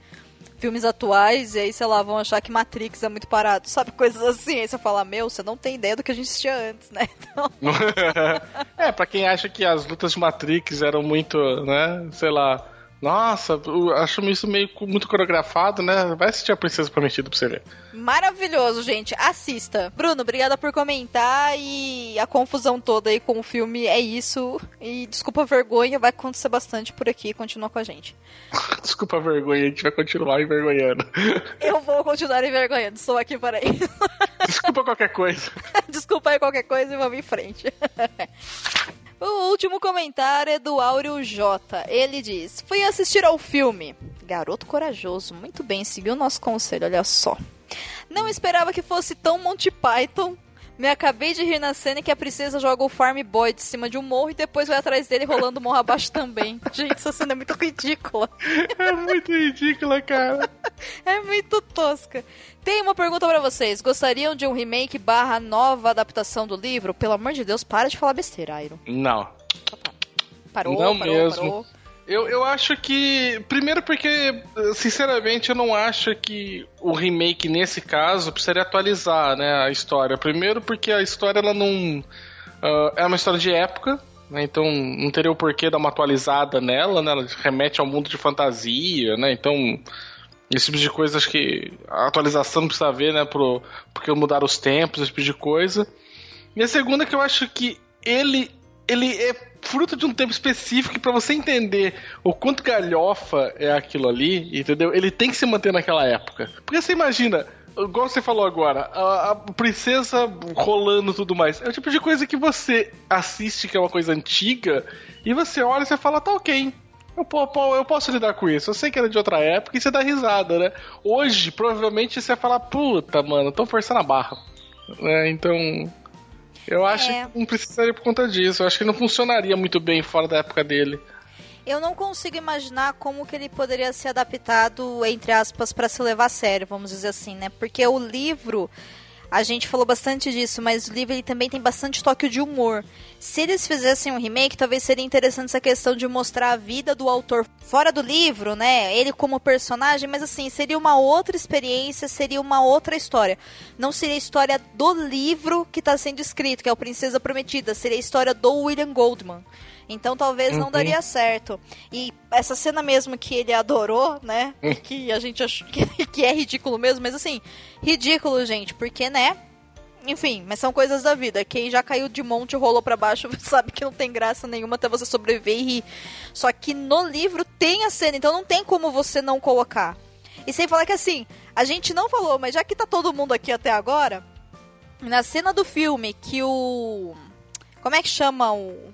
Speaker 1: filmes atuais e aí, sei lá, vão achar que Matrix é muito parado, sabe? Coisas assim. Aí você fala, meu, você não tem ideia do que a gente assistia antes, né? Então,
Speaker 3: é, pra quem acha que as lutas de Matrix eram muito, né, sei lá. Nossa, acho isso meio muito coreografado, né? Vai assistir a Princesa Prometida pra você ver.
Speaker 1: maravilhoso, gente. Assista. Bruno, obrigada por comentar e a confusão toda aí com o filme é isso. E desculpa a vergonha, vai acontecer bastante por aqui. Continua com a gente.
Speaker 3: Desculpa a vergonha, a gente vai continuar envergonhando.
Speaker 1: Eu vou continuar envergonhando, estou aqui para isso.
Speaker 3: Desculpa qualquer coisa.
Speaker 1: Desculpa aí qualquer coisa e vamos em frente. O último comentário é do Áureo J. Ele diz: Fui assistir ao filme. Garoto corajoso, muito bem, seguiu nosso conselho, olha só. Não esperava que fosse tão Monty Python. Me acabei de rir na cena em que a princesa joga o Farm Boy de cima de um morro e depois vai atrás dele rolando o morro abaixo também. Gente, essa cena é muito ridícula.
Speaker 3: É muito ridícula, cara.
Speaker 1: É muito tosca. Tem uma pergunta pra vocês. Gostariam de um remake barra nova adaptação do livro? Pelo amor de Deus, para de falar besteira, Iron.
Speaker 3: Não.
Speaker 1: Parou,
Speaker 3: Não
Speaker 1: parou,
Speaker 3: mesmo.
Speaker 1: parou.
Speaker 3: Eu, eu acho que. Primeiro, porque, sinceramente, eu não acho que o remake, nesse caso, precisaria atualizar né, a história. Primeiro, porque a história ela não. ah, é uma história de época, né, então não teria o porquê dar uma atualizada nela, né? Ela remete ao mundo de fantasia, né? Então. Esse tipo de coisa, acho que a atualização não precisa ver, né? Pro, porque mudaram os tempos, esse tipo de coisa. E a segunda é que eu acho que ele, ele é fruto de um tempo específico pra você entender o quanto galhofa é aquilo ali, entendeu? Ele tem que se manter naquela época. Porque você imagina, igual você falou agora, a, a princesa rolando e tudo mais. É o tipo de coisa que você assiste que é uma coisa antiga e você olha e você fala, tá ok. Eu, po- eu posso lidar com isso. Eu sei que era de outra época e você dá risada, né? Hoje, provavelmente, você vai falar, puta, mano, tão forçando a barra. Né? Então, eu acho
Speaker 1: É.
Speaker 3: que não precisaria por conta disso. Eu acho que não funcionaria muito bem fora da época dele.
Speaker 1: Eu não consigo imaginar como que ele poderia ser adaptado, entre aspas, para se levar a sério, vamos dizer assim, né? Porque o livro, a gente falou bastante disso, mas o livro ele também tem bastante toque de humor. Se eles fizessem um remake, talvez seria interessante essa questão de mostrar a vida do autor fora do livro, né? Ele como personagem, mas assim, seria uma outra experiência, seria uma outra história. Não seria a história do livro que está sendo escrito, que é o Princesa Prometida, seria a história do William Goldman. Então talvez não
Speaker 3: Uhum.
Speaker 1: daria certo. E essa cena mesmo que ele adorou, né? que a gente achou que, que é ridículo mesmo, mas assim, ridículo, gente, porque, né? Enfim, mas são coisas da vida. Quem já caiu de monte e rolou pra baixo sabe que não tem graça nenhuma até você sobreviver e rir. Só que no livro tem a cena, então não tem como você não colocar. E sem falar que assim, a gente não falou, mas já que tá todo mundo aqui até agora, na cena do filme que o. Como é que chama o.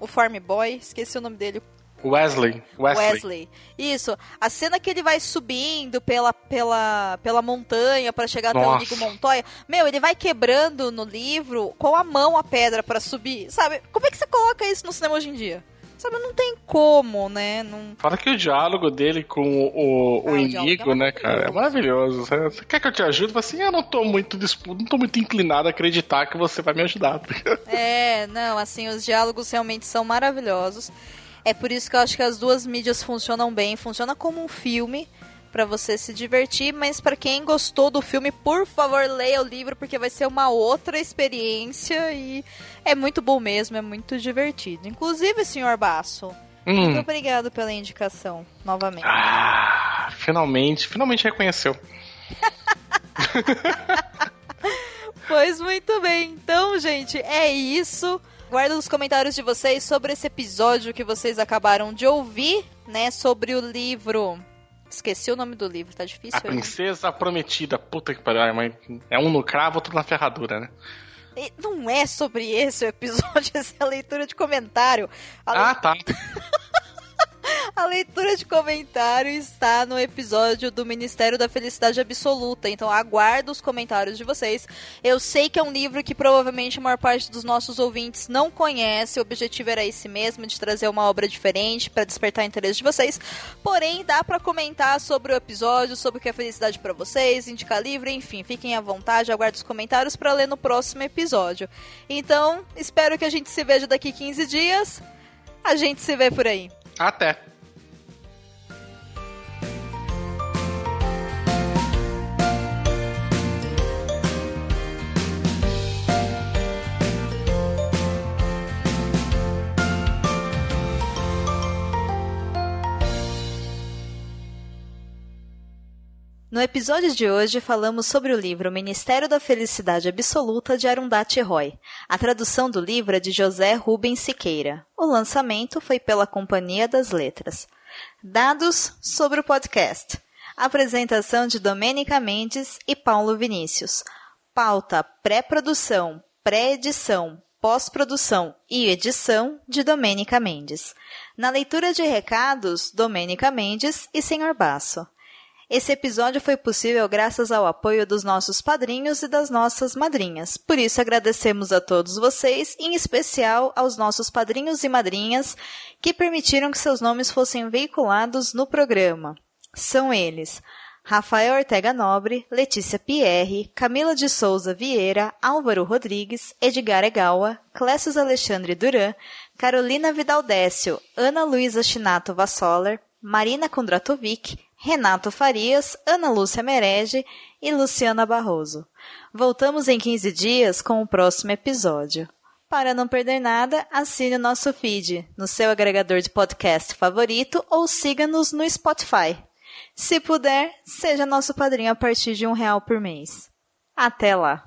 Speaker 1: O Farm Boy? Esqueci o nome dele.
Speaker 3: Wesley. Wesley.
Speaker 1: Wesley. Isso. A cena que ele vai subindo pela, pela, pela montanha pra chegar até o
Speaker 3: Nossa.
Speaker 1: Nico Montoya. Meu, ele vai quebrando no livro com a mão a pedra pra subir. Sabe? Como é que você coloca isso no cinema hoje em dia? Sabe, não tem como, né? Não...
Speaker 3: Fala que o diálogo dele com o, o,
Speaker 1: Ah,
Speaker 3: o
Speaker 1: é
Speaker 3: né, cara, é maravilhoso. Você, quer que eu te ajude? Assim, eu não tô muito disposto, não tô muito inclinado a acreditar que você vai me ajudar.
Speaker 1: É, não, assim, os diálogos realmente são maravilhosos. É por isso que eu acho que as duas mídias funcionam bem. Funciona como um filme pra você se divertir, mas pra quem gostou do filme, por favor, leia o livro porque vai ser uma outra experiência e é muito bom mesmo, é muito divertido. Inclusive, senhor Basso, muito
Speaker 3: Hum.
Speaker 1: obrigado pela indicação novamente.
Speaker 3: Ah, finalmente, finalmente reconheceu.
Speaker 1: Pois muito bem. Então, gente, é isso. Guardo os comentários de vocês sobre esse episódio que vocês acabaram de ouvir, né? Sobre o livro. Esqueci o nome do livro, tá difícil
Speaker 3: A
Speaker 1: aí.
Speaker 3: princesa prometida, puta que pariu. É um no cravo, outro na ferradura, né?
Speaker 1: E Não é sobre esse o episódio, essa é a leitura de comentário.
Speaker 3: Ah, tá.
Speaker 1: a leitura de comentário está no episódio do Ministério da Felicidade Absoluta. Então aguardo os comentários de vocês. Eu sei que é um livro que provavelmente a maior parte dos nossos ouvintes não conhece. O objetivo era esse mesmo, de trazer uma obra diferente para despertar interesse de vocês. Porém, dá para comentar sobre o episódio, sobre o que é felicidade para vocês, indicar livro, enfim, fiquem à vontade, aguardo os comentários para ler no próximo episódio. Então, espero que a gente se veja daqui 15 dias. A gente se vê por aí.
Speaker 3: Até.
Speaker 1: No episódio de hoje falamos sobre o livro Ministério da Felicidade Absoluta de Arundhati Roy. A tradução do livro é de José Rubens Siqueira. O lançamento foi pela Companhia das Letras. Dados sobre o podcast. Apresentação de Domênica Mendes e Paulo Vinícius. Pauta pré-produção, pré-edição, pós-produção e edição de Domênica Mendes. Na leitura de recados, Domênica Mendes e Senhor Basso. Esse episódio foi possível graças ao apoio dos nossos padrinhos e das nossas madrinhas. Por isso agradecemos a todos vocês, em especial aos nossos padrinhos e madrinhas que permitiram que seus nomes fossem veiculados no programa. São eles: Rafael Ortega Nobre, Letícia Pierre, Camila de Souza Vieira, Álvaro Rodrigues, Edgar Egawa, Clécius Alexandre Duran, Carolina Vidaldécio, Ana Luísa Chinato Vassoler, Marina Kondratovic, Renato Farias, Ana Lúcia Merege e Luciana Barroso. Voltamos em 15 dias com o próximo episódio. Para não perder nada, assine o nosso feed no seu agregador de podcast favorito ou siga-nos no Spotify. Se puder, seja nosso padrinho a partir de um real por mês. Até lá!